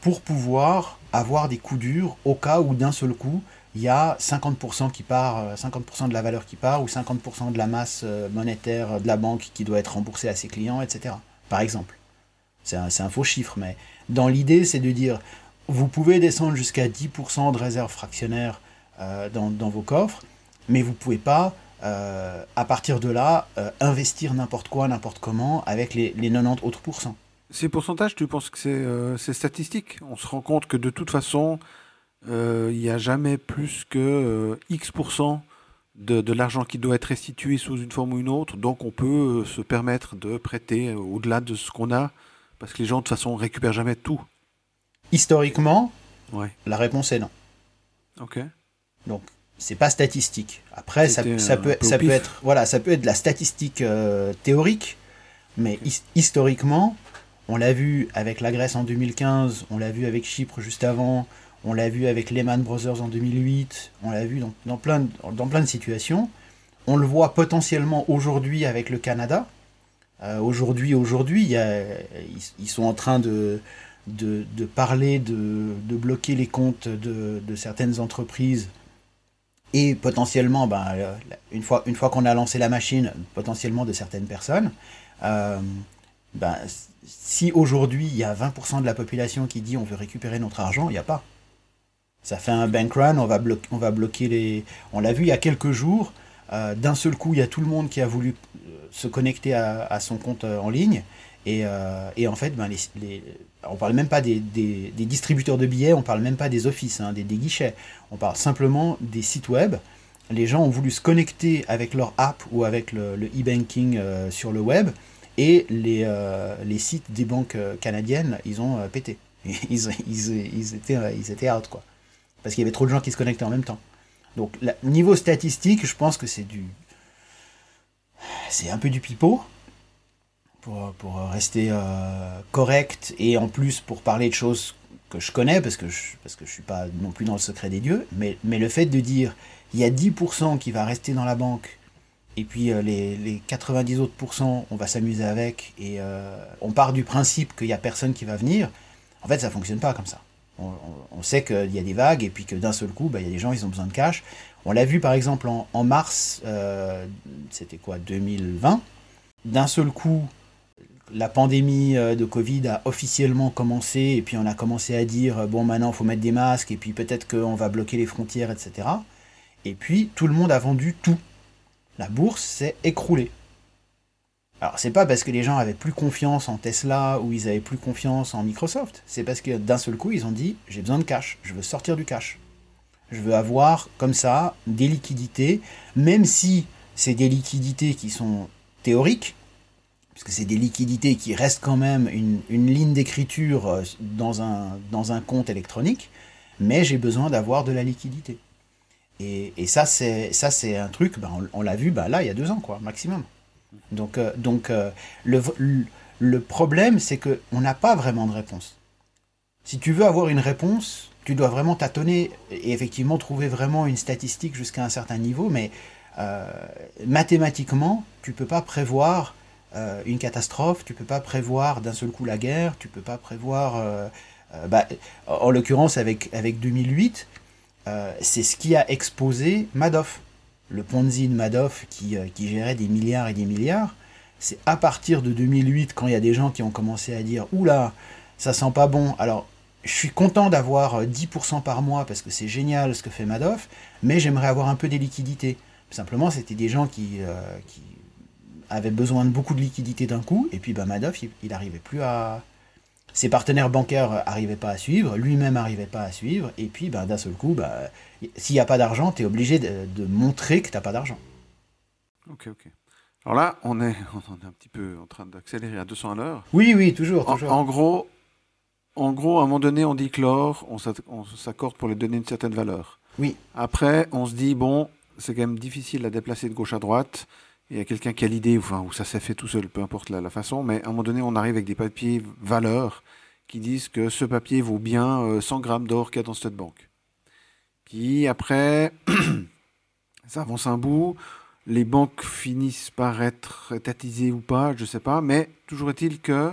Speaker 1: pour pouvoir avoir des coups durs au cas où d'un seul coup, il y a 50% qui part, 50% euh, de la valeur qui part, ou 50% de la masse euh, monétaire de la banque qui doit être remboursée à ses clients, etc. Par exemple. C'est un, faux chiffre, mais dans l'idée, c'est de dire, vous pouvez descendre jusqu'à 10% de réserve fractionnaire euh, dans, vos coffres, mais vous ne pouvez pas, à partir de là, investir n'importe quoi, n'importe comment, avec les, les 90 autres pourcents.
Speaker 2: Ces pourcentages, tu penses que c'est statistique? On se rend compte que de toute façon, il n'y a jamais plus que X% de, de l'argent qui doit être restitué sous une forme ou une autre, donc on peut se permettre de prêter au-delà de ce qu'on a, parce que les gens de toute façon récupèrent jamais tout.
Speaker 1: Historiquement, la réponse est non.
Speaker 2: Ok.
Speaker 1: Donc, c'est pas statistique. Après, ça, peut, ça peut être, voilà, ça peut être de la statistique euh, théorique, mais historiquement, on l'a vu avec la Grèce en 2015, on l'a vu avec Chypre juste avant, on l'a vu avec Lehman Brothers en 2008, on l'a vu dans, plein de, situations. On le voit potentiellement aujourd'hui avec le Canada. Euh, aujourd'hui, aujourd'hui, ils, sont en train de, parler de, bloquer les comptes de, certaines entreprises et potentiellement, ben, une fois, une fois qu'on a lancé la machine, potentiellement de certaines personnes. Euh, ben, si aujourd'hui il y a 20% de la population qui dit on veut récupérer notre argent, il n'y a pas. Ça fait un bank run, on va, bloquer, on va bloquer les... On l'a vu il y a quelques jours, euh, d'un seul coup il y a tout le monde qui a voulu se connecter à son compte en ligne euh, et, en fait, ben, les, on parle même pas des, distributeurs de billets, on parle même pas des offices, hein, des, guichets. On parle simplement des sites web. Les gens ont voulu se connecter avec leur app ou avec le e-banking euh, sur le web et les, euh, les sites des banques canadiennes, ils ont pété. *laughs* Ils, étaient, ils étaient out, quoi. Parce qu'il y avait trop de gens qui se connectaient en même temps. Donc, niveau statistique, je pense que c'est un peu du pipeau pour, rester euh, correct et en plus pour parler de choses que je connais, parce que je parce suis pas non plus dans le secret des dieux, mais, mais le fait de dire il y a 10% qui va rester dans la banque, et puis euh, les, les 90 autres pourcents, on va s'amuser avec, et euh, on part du principe qu'il n'y a personne qui va venir, en fait ça fonctionne pas comme ça. On, sait qu'il y a des vagues, et puis que d'un seul coup, bah, il y a des gens, ils ont besoin de cash. On l'a vu par exemple en, mars, c'était quoi, 2020, d'un seul coup, la pandémie euh, de Covid a officiellement commencé, et puis on a commencé à dire, euh, bon maintenant il faut mettre des masques, et puis peut-être qu'on va bloquer les frontières, etc. Et puis tout le monde a vendu tout. La bourse s'est écroulée. Alors c'est pas parce que les gens avaient plus confiance en Tesla ou ils avaient plus confiance en Microsoft, c'est parce que d'un seul coup ils ont dit j'ai besoin de cash, je veux sortir du cash. Je veux avoir comme ça des liquidités, même si c'est des liquidités qui sont théoriques, parce que c'est des liquidités qui restent quand même une, ligne d'écriture euh, dans un compte électronique, mais j'ai besoin d'avoir de la liquidité. Et, ça, c'est ça c'est un truc, ben, on, l'a vu ben, là, il y a deux ans, quoi, maximum. Donc, euh, donc euh, le, le, problème, c'est qu'on n'a pas vraiment de réponse. Si tu veux avoir une réponse, tu dois vraiment tâtonner et effectivement trouver vraiment une statistique jusqu'à un certain niveau, mais mathématiquement, tu peux pas prévoir euh, une catastrophe, tu peux pas prévoir d'un seul coup la guerre, tu peux pas prévoir... Euh, euh, bah, en l'occurrence, avec, avec 2008, c'est ce qui a exposé Madoff. Le Ponzi de Madoff qui, qui gérait des milliards et des milliards. C'est à partir de 2008, quand il y a des gens qui ont commencé à dire Oula, ça sent pas bon. Alors, je suis content d'avoir 10% par mois parce que c'est génial ce que fait Madoff, mais j'aimerais avoir un peu des liquidités. Simplement, c'était des gens qui, qui avait besoin de beaucoup de liquidités d'un coup, et puis bah, Madoff, il n'arrivait plus à... Ses partenaires bancaires n'arrivaient pas à suivre, lui-même n'arrivait pas à suivre, et puis bah, d'un seul coup, bah, s'il n'y a pas d'argent, tu es obligé de, de, montrer que tu n'as pas d'argent.
Speaker 2: Ok, ok. Alors là, on est, *laughs* on est un petit peu en train d'accélérer à 200 à l'heure.
Speaker 1: Oui, oui, toujours.
Speaker 2: toujours. En, gros, en gros, à un moment donné, on dit que l'or, on s'accorde pour lui donner une certaine valeur.
Speaker 1: Oui.
Speaker 2: Après, on se dit, bon, c'est quand même difficile à déplacer de gauche à droite. Il y a quelqu'un qui a l'idée, où ça s'est fait tout seul, peu importe la, façon, mais à un moment donné, on arrive avec des papiers valeurs qui disent que ce papier vaut bien 100 euh, grammes d'or qu'il y a dans cette banque. Puis après, *clears throat* ça avance un bout, les banques finissent par être étatisées ou pas, je ne sais pas, mais toujours est-il que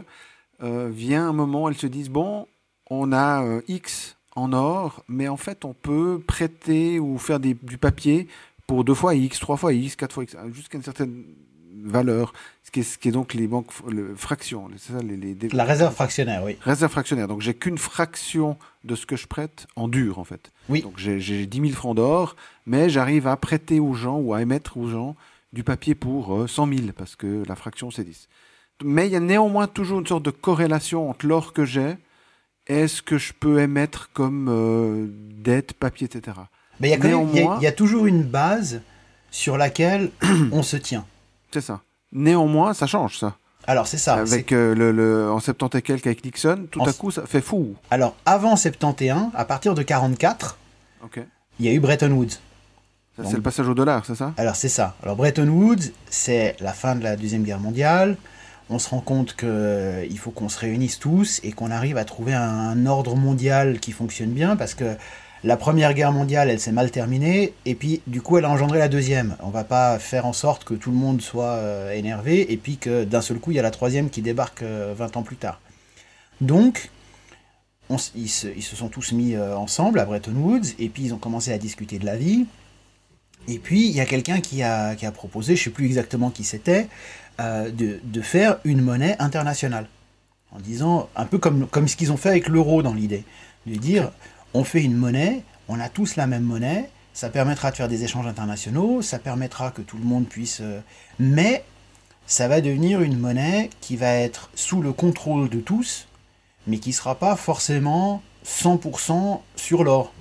Speaker 2: euh, vient un moment, elles se disent, bon, on a euh, X en or, mais en fait, on peut prêter ou faire du papier pour deux fois X, trois fois X, quatre fois X, jusqu'à une certaine valeur, ce qui est, ce qui est donc les banques le, fractions.
Speaker 1: Ça, les, les, La réserve fractionnaire, oui.
Speaker 2: Réserve fractionnaire. Donc j'ai qu'une fraction de ce que je prête en dur, en fait.
Speaker 1: Oui.
Speaker 2: Donc j'ai 10 000 francs d'or, mais j'arrive à prêter aux gens ou à émettre aux gens du papier pour 100 euh, 000, parce que la fraction c'est 10. Mais il y a néanmoins toujours une sorte de corrélation entre l'or que j'ai et ce que je peux émettre comme euh, dette, papier, etc.
Speaker 1: Mais il y, a toujours une base sur laquelle *clears throat* on se tient.
Speaker 2: C'est ça. Néanmoins, ça change, ça.
Speaker 1: Alors, c'est ça.
Speaker 2: Avec euh, le, en 70 et quelques avec Nixon, tout à coup, ça fait fou.
Speaker 1: Alors, avant 71, à partir de 44, il y a eu Bretton Woods.
Speaker 2: C'est le passage au dollar, c'est ça?
Speaker 1: Alors, c'est ça. Alors, Bretton Woods, c'est la fin de la Deuxième Guerre mondiale. On se rend compte qu'il euh, faut qu'on se réunisse tous et qu'on arrive à trouver un ordre mondial qui fonctionne bien parce que la première guerre mondiale, elle s'est mal terminée, et puis du coup, elle a engendré la deuxième. On va pas faire en sorte que tout le monde soit euh, énervé, et puis que d'un seul coup, il y a la troisième qui débarque 20 euh, ans plus tard. Donc, ils, se, sont tous mis euh, ensemble à Bretton Woods, et puis ils ont commencé à discuter de la vie. Et puis, il y a quelqu'un qui a, proposé, je ne sais plus exactement qui c'était, de, de, faire une monnaie internationale. En disant, un peu comme, comme ce qu'ils ont fait avec l'euro dans l'idée. De dire, on fait une monnaie, on a tous la même monnaie, ça permettra de faire des échanges internationaux, ça permettra que tout le monde puisse... Euh, mais ça va devenir une monnaie qui va être sous le contrôle de tous, mais qui ne sera pas forcément 100% sur l'or.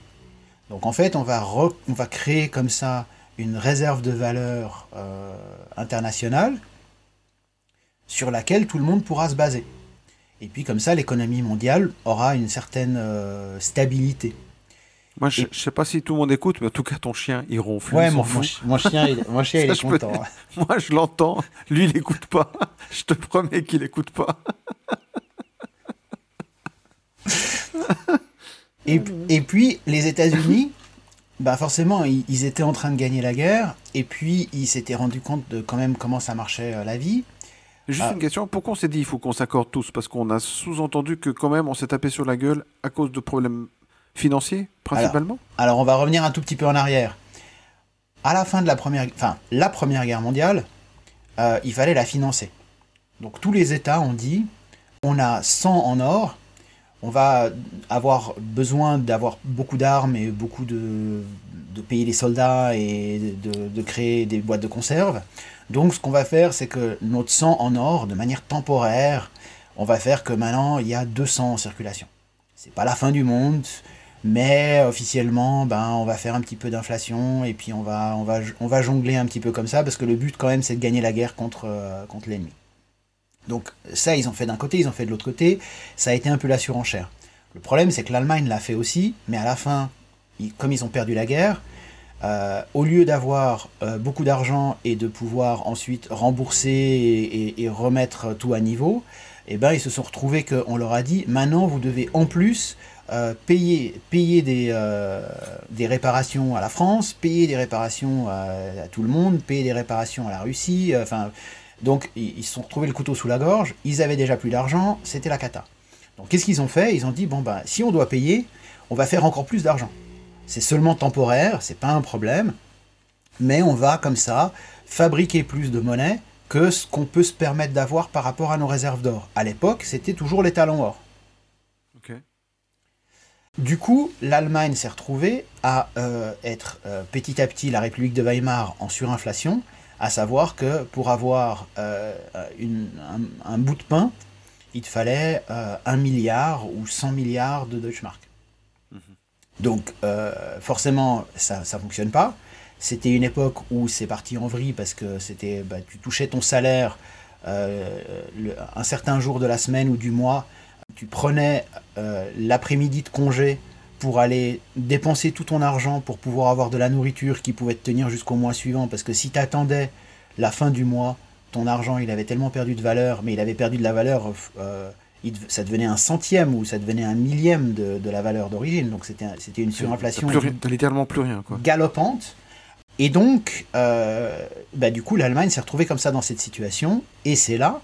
Speaker 1: Donc en fait, on va, créer comme ça une réserve de valeur euh, internationale sur laquelle tout le monde pourra se baser. Et puis comme ça, l'économie mondiale aura une certaine euh, stabilité.
Speaker 2: Moi, je ne sais pas si tout le monde écoute, mais en tout cas, ton chien, il ronfle.
Speaker 1: Ouais, mon, chien, il, mon chien, il *laughs* est content. *laughs*
Speaker 2: Moi, je l'entends. Lui, il n'écoute pas. Je te promets qu'il n'écoute pas. *laughs*
Speaker 1: et, et, puis, les États-Unis, bah forcément, ils, étaient en train de gagner la guerre. Et puis, ils s'étaient rendus compte de quand même comment ça marchait euh, la vie.
Speaker 2: Juste ah. une question, pourquoi on s'est dit il faut qu'on s'accorde tous? Parce qu'on a sous-entendu que quand même on s'est tapé sur la gueule à cause de problèmes financiers, principalement?
Speaker 1: Alors, on va revenir un tout petit peu en arrière. À la fin de la première, enfin, la première guerre mondiale, euh, il fallait la financer. Donc tous les États ont dit, on a 100 en or, on va avoir besoin d'avoir beaucoup d'armes et beaucoup de, de payer les soldats et de, de, créer des boîtes de conserve. Donc ce qu'on va faire, c'est que notre sang en or, de manière temporaire, on va faire que maintenant il y a 200 en circulation. C'est pas la fin du monde, mais officiellement, ben, on va faire un petit peu d'inflation et puis on va, on, va, on va jongler un petit peu comme ça parce que le but quand même c'est de gagner la guerre contre, euh, contre l'ennemi. Donc ça ils ont fait d'un côté, ils ont fait de l'autre côté, ça a été un peu la surenchère. Le problème c'est que l'Allemagne l'a fait aussi, mais à la fin, comme ils ont perdu la guerre, euh, au lieu d'avoir euh, beaucoup d'argent et de pouvoir ensuite rembourser et, remettre tout à niveau, eh ben, ils se sont retrouvés qu'on leur a dit maintenant vous devez en plus euh, payer, payer des, réparations à la France, payer des réparations à, tout le monde, payer des réparations à la Russie. Donc ils se sont retrouvés le couteau sous la gorge, ils avaient déjà plus d'argent, c'était la cata. Donc qu'est-ce qu'ils ont fait? Ils ont dit bon ben si on doit payer, on va faire encore plus d'argent. C'est seulement temporaire, c'est pas un problème, mais on va comme ça fabriquer plus de monnaie que ce qu'on peut se permettre d'avoir par rapport à nos réserves d'or. À l'époque, c'était toujours les talons or. Du coup, l'Allemagne s'est retrouvée à euh, être euh, petit à petit la République de Weimar en surinflation, à savoir que pour avoir euh, une- un, un bout de pain, il te fallait un milliard ou 100 milliards de Deutschmark. Donc euh, forcément, ça ne fonctionne pas. C'était une époque où c'est parti en vrille parce que c'était, bah, tu touchais ton salaire euh, un certain jour de la semaine ou du mois. Tu prenais euh, l'après-midi de congé pour aller dépenser tout ton argent pour pouvoir avoir de la nourriture qui pouvait te tenir jusqu'au mois suivant. Parce que si tu attendais la fin du mois, ton argent, il avait tellement perdu de valeur, mais il avait perdu de la valeur, ça devenait un centième ou ça devenait un millième de, de la valeur d'origine. Donc c'était un- c'était une surinflation
Speaker 2: plus littéralement plus rien, quoi.
Speaker 1: galopante. Et donc, euh, bah, du coup, l'Allemagne s'est retrouvée comme ça dans cette situation. Et c'est là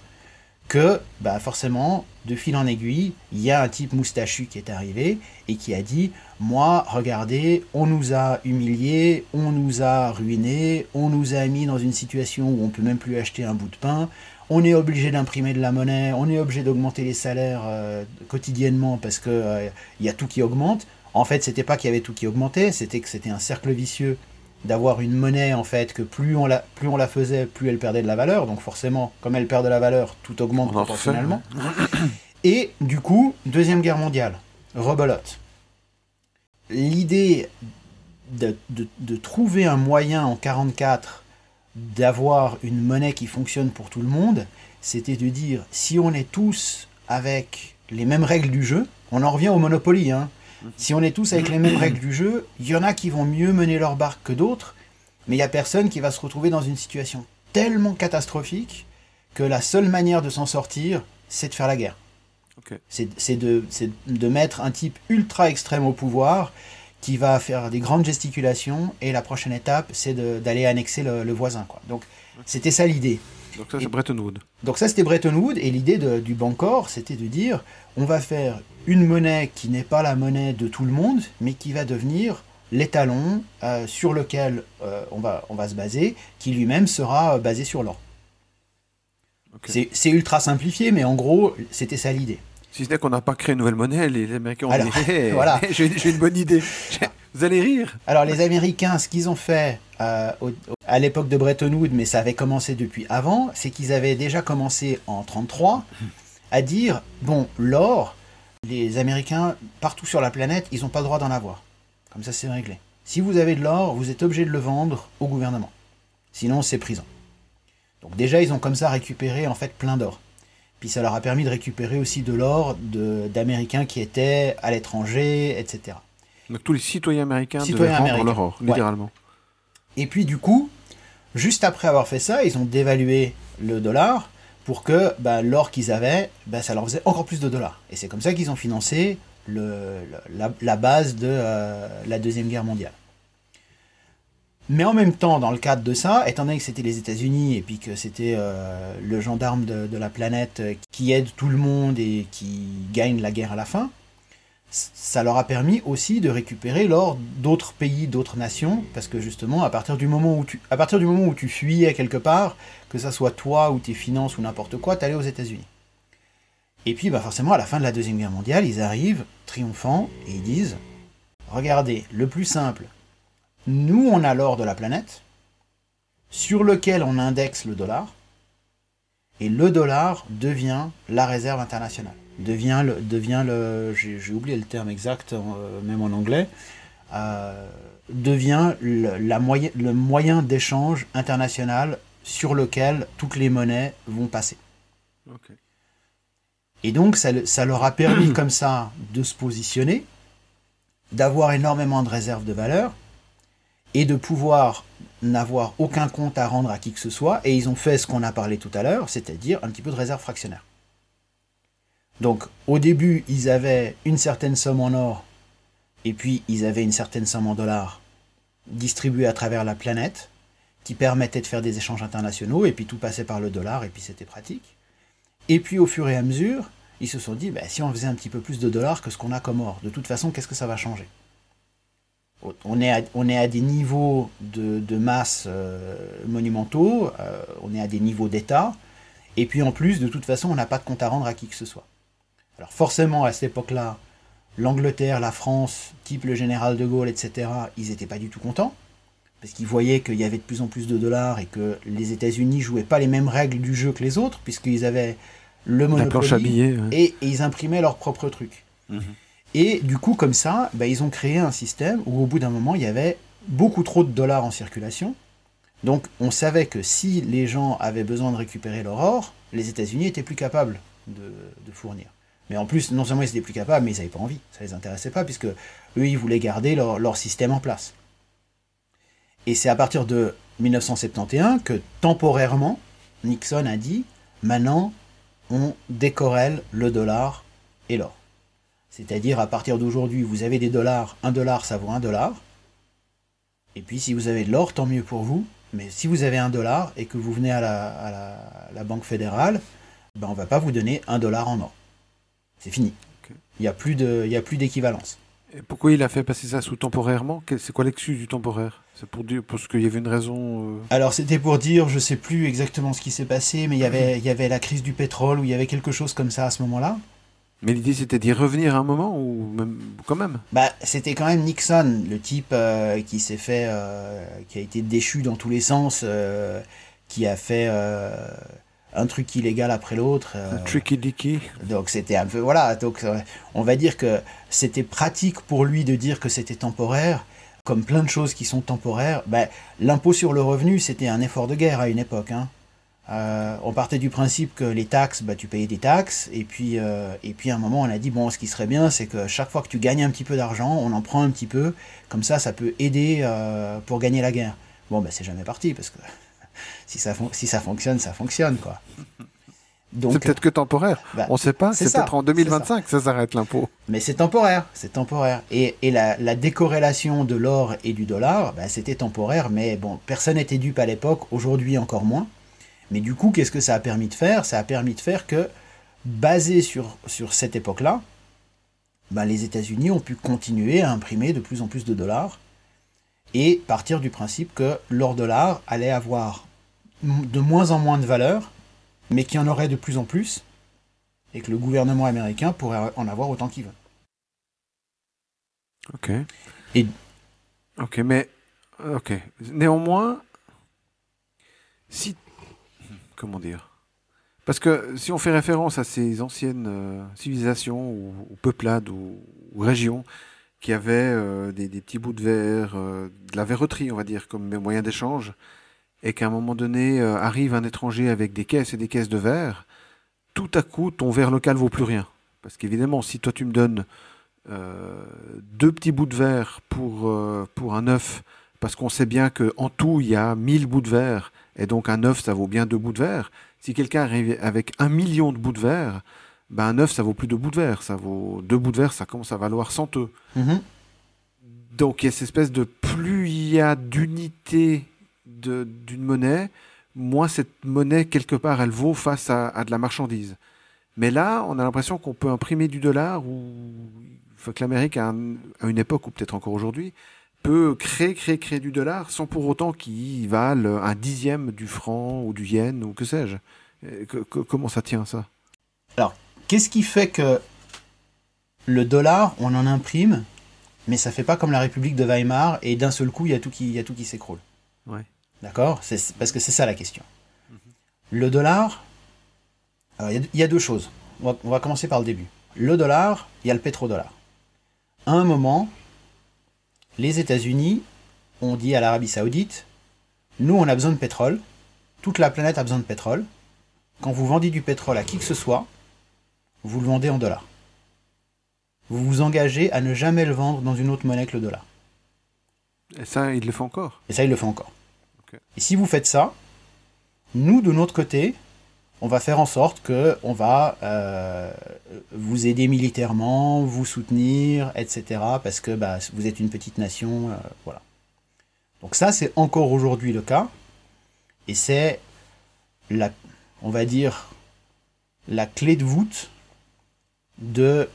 Speaker 1: que, bah, forcément, de fil en aiguille, il y a un type moustachu qui est arrivé et qui a dit Moi, regardez, on nous a humiliés, on nous a ruinés, on nous a mis dans une situation où on peut même plus acheter un bout de pain. On est obligé d'imprimer de la monnaie, on est obligé d'augmenter les salaires euh, quotidiennement parce que euh, il y a tout qui augmente. En fait, c'était pas qu'il y avait tout qui augmentait, c'était que c'était un cercle vicieux d'avoir une monnaie en fait que plus on la plus on la faisait, plus elle perdait de la valeur. Donc forcément, comme elle perd de la valeur, tout augmente
Speaker 2: On
Speaker 1: proportionnellement. Et du coup, deuxième guerre mondiale, rebelote. L'idée de, de- de trouver un moyen en 44 d'avoir une monnaie qui fonctionne pour tout le monde, c'était de dire si on est tous avec les mêmes règles du jeu, on en revient au Monopoly, hein. Si on est tous avec les mêmes règles du jeu, il y en a qui vont mieux mener leur barque que d'autres, mais il n'y a personne qui va se retrouver dans une situation tellement catastrophique que la seule manière de s'en sortir, c'est de faire la guerre. De, c'est de mettre un type ultra extrême au pouvoir qui va faire des grandes gesticulations et la prochaine étape, c'est d'aller annexer le, le voisin. Quoi. Donc c'était ça l'idée.
Speaker 2: Donc ça, c'est Bretton Woods.
Speaker 1: Donc ça, c'était Bretton Woods, et l'idée du Bancor, c'était de dire, on va faire une monnaie qui n'est pas la monnaie de tout le monde, mais qui va devenir l'étalon euh, sur lequel euh, on, va, on va se baser, qui lui-même sera euh, basé sur l'or. C'est ultra simplifié, mais en gros, c'était ça l'idée.
Speaker 2: Si ce n'est qu'on n'a pas créé une nouvelle monnaie, les Américains ont
Speaker 1: Alors,
Speaker 2: dit Hey,
Speaker 1: voilà. *laughs*
Speaker 2: j'ai une bonne idée. *laughs* Vous allez rire.
Speaker 1: Alors les Américains, ce qu'ils ont fait euh, au- à l'époque de Bretton Woods, mais ça avait commencé depuis avant, c'est qu'ils avaient déjà commencé en 33 à dire bon l'or, les Américains partout sur la planète, ils n'ont pas le droit d'en avoir. Comme ça c'est réglé. Si vous avez de l'or, vous êtes obligé de le vendre au gouvernement. Sinon c'est prison. Donc déjà ils ont comme ça récupéré en fait plein d'or. Puis ça leur a permis de récupérer aussi de l'or d'Américains qui étaient à l'étranger, etc.
Speaker 2: Donc tous les citoyens américains
Speaker 1: Citoyens
Speaker 2: devaient
Speaker 1: américains.
Speaker 2: leur or,
Speaker 1: Ouais.
Speaker 2: littéralement.
Speaker 1: Et puis du coup, juste après avoir fait ça, ils ont dévalué le dollar pour que bah, l'or qu'ils avaient, bah, ça leur faisait encore plus de dollars. Et c'est comme ça qu'ils ont financé le- le- la, la base de euh, la Deuxième Guerre mondiale. Mais en même temps, dans le cadre de ça, étant donné que c'était les États-Unis et puis que c'était euh, le gendarme de, la planète euh, qui aide tout le monde et qui gagne la guerre à la fin, ça leur a permis aussi de récupérer l'or d'autres pays, d'autres nations, parce que justement, à partir du moment où tu, à fuyais quelque part, que ça soit toi ou tes finances ou n'importe quoi, t'allais aux États-Unis. Et puis, bah forcément, à la fin de la deuxième guerre mondiale, ils arrivent triomphants et ils disent regardez, le plus simple, nous on a l'or de la planète, sur lequel on indexe le dollar, et le dollar devient la réserve internationale devient le, devient le j'ai oublié le terme exact, euh, même en anglais, euh, devient le, la moyen, le moyen d'échange international sur lequel toutes les monnaies vont passer. Et donc, ça, ça leur a permis comme ça de se positionner, d'avoir énormément de réserves de valeur et de pouvoir n'avoir aucun compte à rendre à qui que ce soit. Et ils ont fait ce qu'on a parlé tout à l'heure, c'est-à-dire un petit peu de réserve fractionnaire. Donc, au début, ils avaient une certaine somme en or et puis ils avaient une certaine somme en dollars distribuée à travers la planète qui permettait de faire des échanges internationaux et puis tout passait par le dollar et puis c'était pratique. Et puis au fur et à mesure, ils se sont dit, bah, si on faisait un petit peu plus de dollars que ce qu'on a comme or, de toute façon, qu'est-ce que ça va changer? On est, à, on est à des niveaux de, de masse euh, monumentaux, euh, on est à des niveaux d'État, et puis en plus, de toute façon, on n'a pas de compte à rendre à qui que ce soit. Alors forcément, à cette époque-là, l'Angleterre, la France, type le général de Gaulle, etc., ils n'étaient pas du tout contents, parce qu'ils voyaient qu'il y avait de plus en plus de dollars et que les États-Unis jouaient pas les mêmes règles du jeu que les autres, puisqu'ils avaient le monopole et, ils imprimaient leurs propres trucs. Mhm. Et du coup, comme ça, bah, ils ont créé un système où au bout d'un moment, il y avait beaucoup trop de dollars en circulation. Donc on savait que si les gens avaient besoin de récupérer leur or, les États-Unis étaient plus capables de, fournir. Mais en plus, non seulement ils étaient plus capables, mais ils n'avaient pas envie. Ça les intéressait pas, puisque eux, ils voulaient garder leur, système en place. Et c'est à partir de 1971 que temporairement, Nixon a dit maintenant, on décorrèle le dollar et l'or. C'est-à-dire, à partir d'aujourd'hui, vous avez des dollars, un dollar, ça vaut un dollar. Et puis, si vous avez de l'or, tant mieux pour vous. Mais si vous avez un dollar et que vous venez à la, Banque fédérale, ben on ne va pas vous donner un dollar en or. C'est fini. Il n'y a plus d'équivalence.
Speaker 2: Et pourquoi il a fait passer ça sous temporairement? C'est quoi l'excuse du temporaire? C'est pour dire parce qu'il y avait une raison. Euh
Speaker 1: Alors c'était pour dire, je sais plus exactement ce qui s'est passé, mais il y avait il y avait la crise du pétrole ou il y avait quelque chose comme ça à ce moment-là.
Speaker 2: Mais l'idée c'était d'y revenir à un moment ou même quand même
Speaker 1: Bah c'était quand même Nixon, le type euh, qui s'est fait, euh, qui a été déchu dans tous les sens, euh, qui a fait un truc illégal après l'autre.
Speaker 2: tricky dicky.
Speaker 1: Donc c'était un peu voilà. Donc on va dire que c'était pratique pour lui de dire que c'était temporaire. Comme plein de choses qui sont temporaires, bah, l'impôt sur le revenu, c'était un effort de guerre à une époque. Hein. Euh, on partait du principe que les taxes, bah, tu payais des taxes, et puis, euh, et puis à un moment on a dit, bon, ce qui serait bien, c'est que chaque fois que tu gagnes un petit peu d'argent, on en prend un petit peu, comme ça, ça peut aider euh, pour gagner la guerre. Bon, ben c'est jamais parti, parce que *laughs* si ça, si ça fonctionne, ça fonctionne, quoi.
Speaker 2: C'est peut-être que temporaire. Bah, on ne sait pas. C'est peut-être en 2025 que ça s'arrête l'impôt.
Speaker 1: Mais c'est temporaire. C'est temporaire. Et, la, décorrélation de l'or et du dollar, bah, c'était temporaire. Mais bon, personne n'était dupe à l'époque. Aujourd'hui encore moins. Mais du coup, qu'est-ce que ça a permis de faire? Ça a permis de faire que, basé sur, sur cette époque-là, ben, les États-Unis ont pu continuer à imprimer de plus en plus de dollars et partir du principe que leur dollar allait avoir de moins en moins de valeur, mais qu'il y en aurait de plus en plus, et que le gouvernement américain pourrait en avoir autant qu'il veut.
Speaker 2: Ok. Et... Ok, mais... Ok. Néanmoins, si comment dire Parce que si on fait référence à ces anciennes euh, civilisations ou, peuplades ou, régions qui avaient euh, des, petits bouts de verre, euh, de la verreterie, on va dire, comme moyen d'échange, et qu'à un moment donné arrive un étranger avec des caisses et des caisses de verre, tout à coup, ton verre local vaut plus rien. Parce qu'évidemment, si toi tu me donnes deux petits bouts de verre pour, pour un œuf, parce qu'on sait bien qu'en tout, il y a 1000 bouts de verre, et donc un œuf, ça vaut bien deux bouts de verre. Si quelqu'un arrive avec un million de bouts de verre, ben un œuf, ça vaut plus de bouts de verre. Ça vaut deux bouts de verre, ça commence à valoir 100 œufs. Mhm. Donc il y a cette espèce de plus il y a d'unité d'une monnaie, moins cette monnaie, quelque part, elle vaut face à, de la marchandise. Mais là, on a l'impression qu'on peut imprimer du dollar, ou que l'Amérique, à, une époque, ou peut-être encore aujourd'hui, peut créer, créer, créer du dollar sans pour autant qu'il valent un dixième du franc ou du yen ou que sais-je. comment ça tient ça?
Speaker 1: Alors, qu'est-ce qui fait que le dollar, on en imprime, mais ça fait pas comme la République de Weimar et d'un seul coup, il y a tout qui, y tout qui s'écroule?
Speaker 2: Ouais.
Speaker 1: D'accord? Parce que c'est ça la question. Le dollar, il y, a deux choses. On va, on va commencer par le début. Le dollar, il y a le pétrodollar. À un moment, les États-Unis ont dit à l'Arabie Saoudite Nous, on a besoin de pétrole, toute la planète a besoin de pétrole. Quand vous vendez du pétrole à qui que ce soit, vous le vendez en dollars. Vous vous engagez à ne jamais le vendre dans une autre monnaie que le dollar.
Speaker 2: Et ça, il le fait encore
Speaker 1: Et ça, il le fait encore. Et si vous faites ça, nous, de notre côté, on va faire en sorte que on va euh, vous aider militairement, vous soutenir, etc. Parce que bah, vous êtes une petite nation, euh, voilà. Donc ça, c'est encore aujourd'hui le cas, et c'est la, on va dire, la clé de voûte de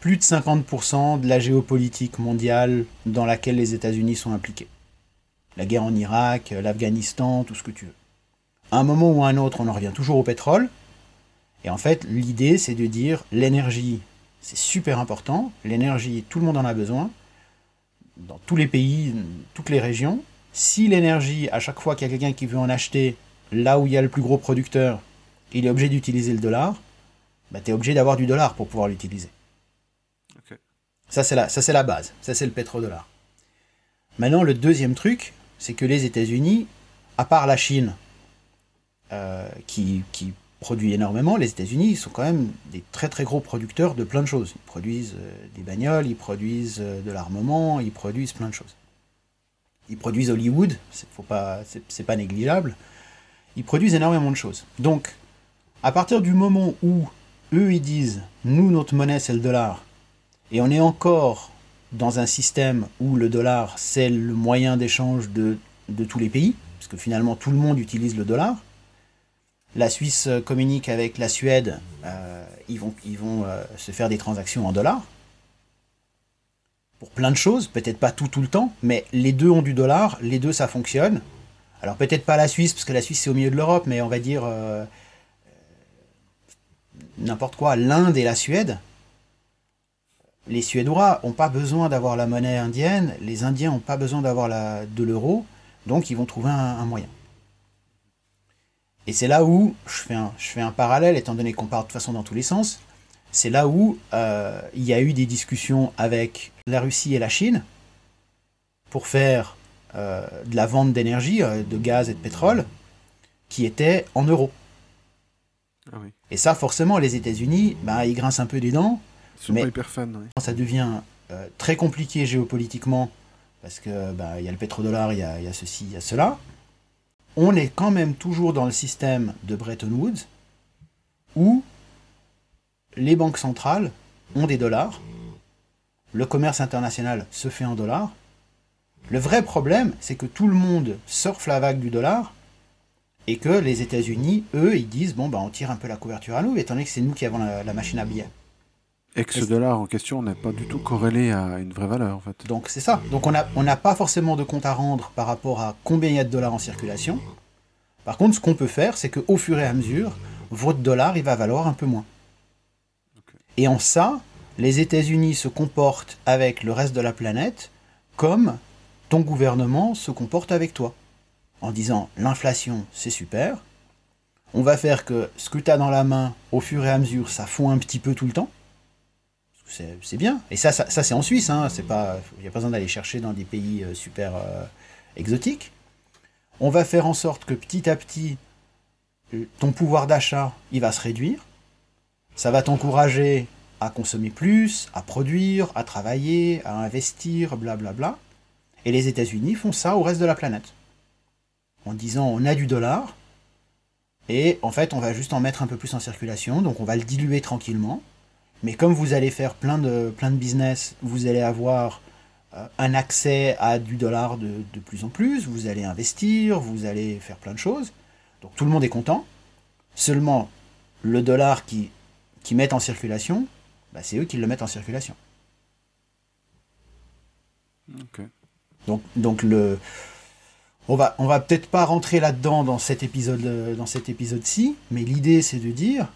Speaker 1: plus de 50% de la géopolitique mondiale dans laquelle les États-Unis sont impliqués. La guerre en Irak, l'Afghanistan, tout ce que tu veux à un moment ou à un autre, on en revient toujours au pétrole. Et en fait, l'idée, c'est de dire l'énergie, c'est super important. L'énergie, tout le monde en a besoin. dans tous les pays, toutes les régions, si l'énergie, à chaque fois qu'il y a quelqu'un qui veut en acheter, là où il y a le plus gros producteur, il est obligé d'utiliser le dollar, bah, tu es obligé d'avoir du dollar pour pouvoir l'utiliser. Ça, c'est la, ça, c'est la base. Ça, c'est le pétrodollar. Maintenant, le deuxième truc, c'est que les États-Unis, à part la Chine, euh, qui, produit énormément, les États-Unis sont quand même des très très gros producteurs de plein de choses. Ils produisent euh, des bagnoles, ils produisent euh, de l'armement, ils produisent plein de choses. Ils produisent Hollywood, c'est, pas, pas négligeable. Ils produisent énormément de choses. Donc, à partir du moment où eux ils disent, nous notre monnaie c'est le dollar, et on est encore dans un système où le dollar, c'est le moyen d'échange de, de, tous les pays, parce que finalement tout le monde utilise le dollar. La Suisse communique avec la Suède, euh, ils vont, ils euh, se faire des transactions en dollars. Pour plein de choses, peut-être pas tout le temps, mais les deux ont du dollar, les deux ça fonctionne. Alors peut-être pas la Suisse, parce que la Suisse c'est au milieu de l'Europe, mais on va dire euh, n'importe quoi, l'Inde et la Suède, les Suédois n'ont pas besoin d'avoir la monnaie indienne, les Indiens n'ont pas besoin d'avoir de l'euro, donc ils vont trouver un, moyen. Et c'est là où je fais, un, je fais un parallèle, étant donné qu'on parle de toute façon dans tous les sens, c'est là où euh, il y a eu des discussions avec la Russie et la Chine pour faire euh, de la vente d'énergie, euh, de gaz et de pétrole, qui était en euros. Ah et ça, forcément, les États-Unis, bah, ils grincent un peu des dents
Speaker 2: mais hyper
Speaker 1: Ça devient très compliqué géopolitiquement, parce que bah, il y a le pétrodollar, il y a, y a ceci, il y a cela. On est quand même toujours dans le système de Bretton Woods, où les banques centrales ont des dollars, le commerce international se fait en dollars. Le vrai problème, c'est que tout le monde surfe la vague du dollar et que les États-Unis, eux, ils disent bon, bah, on tire un peu la couverture à nous, étant donné que c'est nous qui avons la machine à billets.
Speaker 2: Et que ce dollar en question n'est pas du tout corrélé à une vraie valeur, en fait.
Speaker 1: Donc c'est ça. Donc on n'a on pas forcément de compte à rendre par rapport à combien il y a de dollars en circulation. Par contre, ce qu'on peut faire, c'est qu'au fur et à mesure, votre dollar, il va valoir un peu moins. Et en ça, les États-Unis se comportent avec le reste de la planète comme ton gouvernement se comporte avec toi. En disant, l'inflation, c'est super. On va faire que ce que tu as dans la main, au fur et à mesure, ça fond un petit peu tout le temps c'est bien. Et ça, ça, c'est en Suisse, hein, il n'y a pas besoin d'aller chercher dans des pays euh, super euh, exotiques. On va faire en sorte que petit à petit, euh, ton pouvoir d'achat, il va se réduire. Ça va t'encourager à consommer plus, à produire, à travailler, à investir, blablabla. Bla bla. Et les États-Unis font ça au reste de la planète. En disant on a du dollar, et en fait on va juste en mettre un peu plus en circulation, donc on va le diluer tranquillement. Mais comme vous allez faire plein de, plein de business, vous allez avoir euh, un accès à du dollar de, de, plus en plus, vous allez investir, vous allez faire plein de choses. Donc tout le monde est content. Seulement, le dollar qui, qui met en circulation, bah, c'est eux qui le mettent en circulation. Donc, donc le, on va, on va peut-être pas rentrer là-dedans dans cet épisode, dans cet épisode-ci, mais l'idée c'est de dire,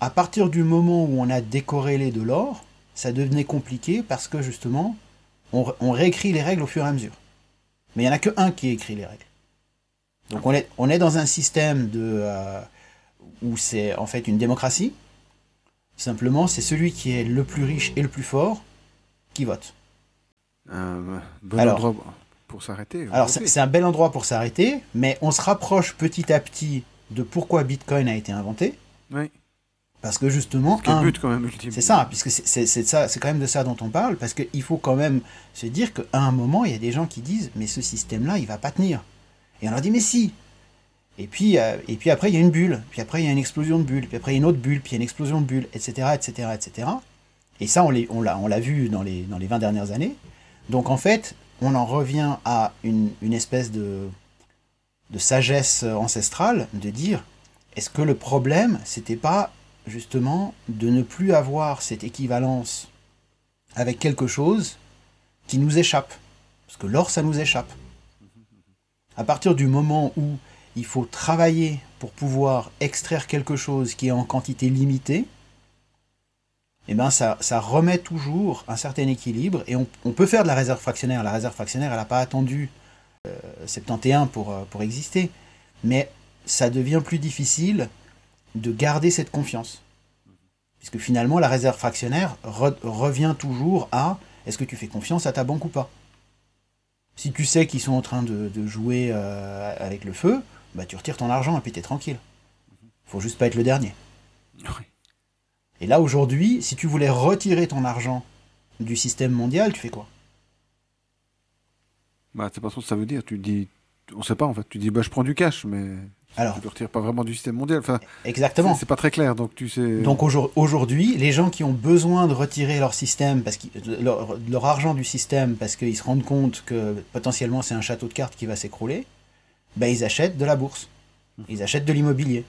Speaker 1: à partir du moment où on a décorrélé de l'or, ça devenait compliqué parce que justement, on, réécrit les règles au fur et à mesure. Mais il n'y en a qu'un qui écrit les règles. Donc on est, on est dans un système de, euh, où c'est en fait une démocratie. Simplement, c'est celui qui est le plus riche et le plus fort qui vote.
Speaker 2: Un bon endroit pour s'arrêter.
Speaker 1: Alors c'est un bel endroit pour s'arrêter, mais on se rapproche petit à petit de pourquoi Bitcoin a été inventé.
Speaker 2: Oui.
Speaker 1: Parce que justement,
Speaker 2: c'est
Speaker 1: ça, puisque c'est ça, c'est quand même de ça dont on parle, parce qu'il faut quand même se dire qu'à un moment, il y a des gens qui disent, mais ce système-là, il va pas tenir. Et on leur dit, mais si. Et puis, euh, et puis après, il y a une bulle, puis après, il y a une explosion de bulles, puis après, il y a une autre bulle, puis il y a une explosion de bulles, etc., etc., etc. Et ça, on l'a, on l'a, on l'a vu dans les, dans les 20 dernières années. Donc en fait, on en revient à une, une espèce de, de sagesse ancestrale de dire, est-ce que le problème, c'était pas justement de ne plus avoir cette équivalence avec quelque chose qui nous échappe. Parce que l'or, ça nous échappe. À partir du moment où il faut travailler pour pouvoir extraire quelque chose qui est en quantité limitée, eh ben ça, remet toujours un certain équilibre et on, peut faire de la réserve fractionnaire. La réserve fractionnaire, elle n'a pas attendu euh, 71 pour, euh, pour exister, mais ça devient plus difficile de garder cette confiance. Puisque finalement, la réserve fractionnaire re- revient toujours à est-ce que tu fais confiance à ta banque ou pas? Si tu sais qu'ils sont en train de, de jouer euh, avec le feu, bah tu retires ton argent et puis t'es tranquille. Faut juste pas être le dernier.
Speaker 2: Oui.
Speaker 1: Et là, aujourd'hui, si tu voulais retirer ton argent du système mondial, tu fais quoi?
Speaker 2: Bah, c'est pas ce que ça veut dire. Tu dis, on sait pas en fait. Tu dis, bah, je prends du cash, mais
Speaker 1: Alors,
Speaker 2: tu ne retires pas vraiment du système mondial. Enfin,
Speaker 1: exactement.
Speaker 2: c'est- pas très clair. Donc, tu sais.
Speaker 1: Donc aujourd- aujourd'hui, les gens qui ont besoin de retirer leur système, parce leur, leur argent du système, parce qu'ils se rendent compte que potentiellement c'est un château de cartes qui va s'écrouler, ben ils achètent de la bourse. Ils achètent de l'immobilier.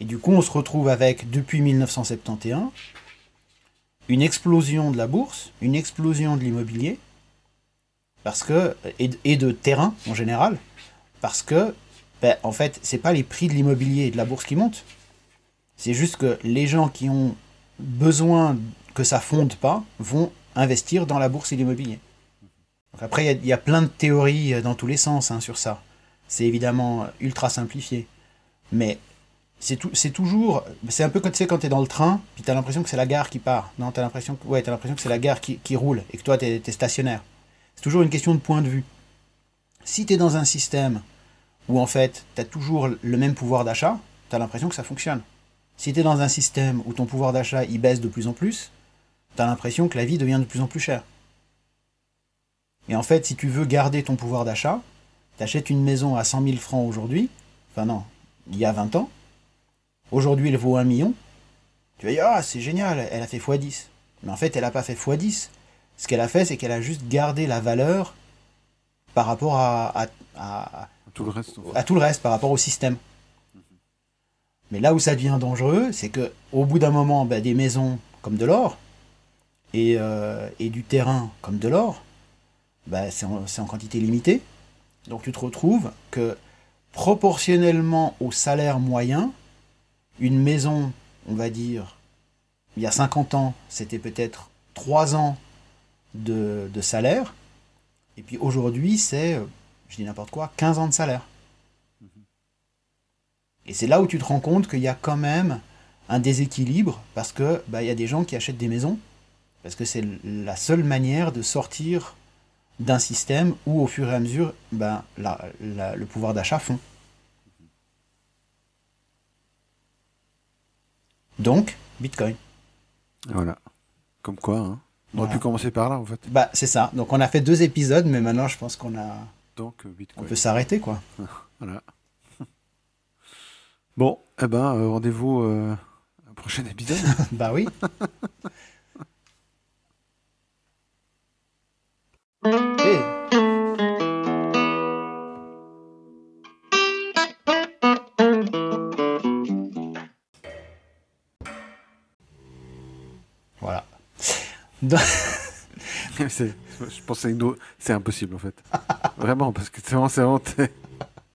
Speaker 1: Et du coup, on se retrouve avec, depuis 1971, une explosion de la bourse, une explosion de l'immobilier, parce que et de terrain en général, parce que, ben, en fait, c'est pas les prix de l'immobilier et de la bourse qui montent. C'est juste que les gens qui ont besoin que ça fonde pas vont investir dans la bourse et l'immobilier. Après, il y a- plein de théories euh, dans tous les sens hein, sur ça. C'est évidemment euh, ultra simplifié. Mais c'est toujours. C'est un peu comme tu sais, quand tu es dans le train, puis tu as l'impression que c'est la gare qui part. Non, tu as l'impression que, que c'est la gare qui roule et que toi, tu es, stationnaire. C'est toujours une question de point de vue. Si tu es dans un système où en fait, tu as toujours le même pouvoir d'achat, tu as l'impression que ça fonctionne. Si tu es dans un système où ton pouvoir d'achat il baisse de plus en plus, tu as l'impression que la vie devient de plus en plus chère. Et en fait, si tu veux garder ton pouvoir d'achat, tu achètes une maison à 100 000 francs aujourd'hui, enfin non, il y a 20 ans, aujourd'hui elle vaut 1 million, tu vas dire, ah c'est génial, elle a fait x10. Mais en fait, elle n'a pas fait x10. Ce qu'elle a fait, c'est qu'elle a juste gardé la valeur par rapport à, à- à-
Speaker 2: Tout le reste. en fait.
Speaker 1: à tout le reste par rapport au système. Mais là où ça devient dangereux, c'est que au bout d'un moment, bah, des maisons comme de l'or et, euh, et du terrain comme de l'or, bah, c'est en, quantité limitée. Donc tu te retrouves que proportionnellement au salaire moyen, une maison, on va dire, il y a 50 ans, c'était peut-être 3 ans de, de salaire. Et puis aujourd'hui, c'est, euh, je dis n'importe quoi, 15 ans de salaire. Et c'est là où tu te rends compte qu'il y a quand même un déséquilibre parce que bah, y a des gens qui achètent des maisons parce que c'est la seule manière de sortir d'un système où au fur et à mesure la- le pouvoir d'achat fond. Donc, Bitcoin.
Speaker 2: Voilà. Comme quoi, hein. On aurait
Speaker 1: Voilà.
Speaker 2: pu commencer par là, en fait.
Speaker 1: Bah, c'est ça. Donc on a fait deux épisodes, mais maintenant je pense qu'on a,
Speaker 2: Donc, euh,
Speaker 1: on peut s'arrêter quoi. *laughs*
Speaker 2: Voilà. *laughs* Bon, eh ben, euh, rendez-vous euh, au prochain épisode. *laughs*
Speaker 1: bah oui. Eh, *laughs*
Speaker 2: je pense que c'est impossible, en fait. Vraiment, parce que c'est vraiment, c'est vraiment-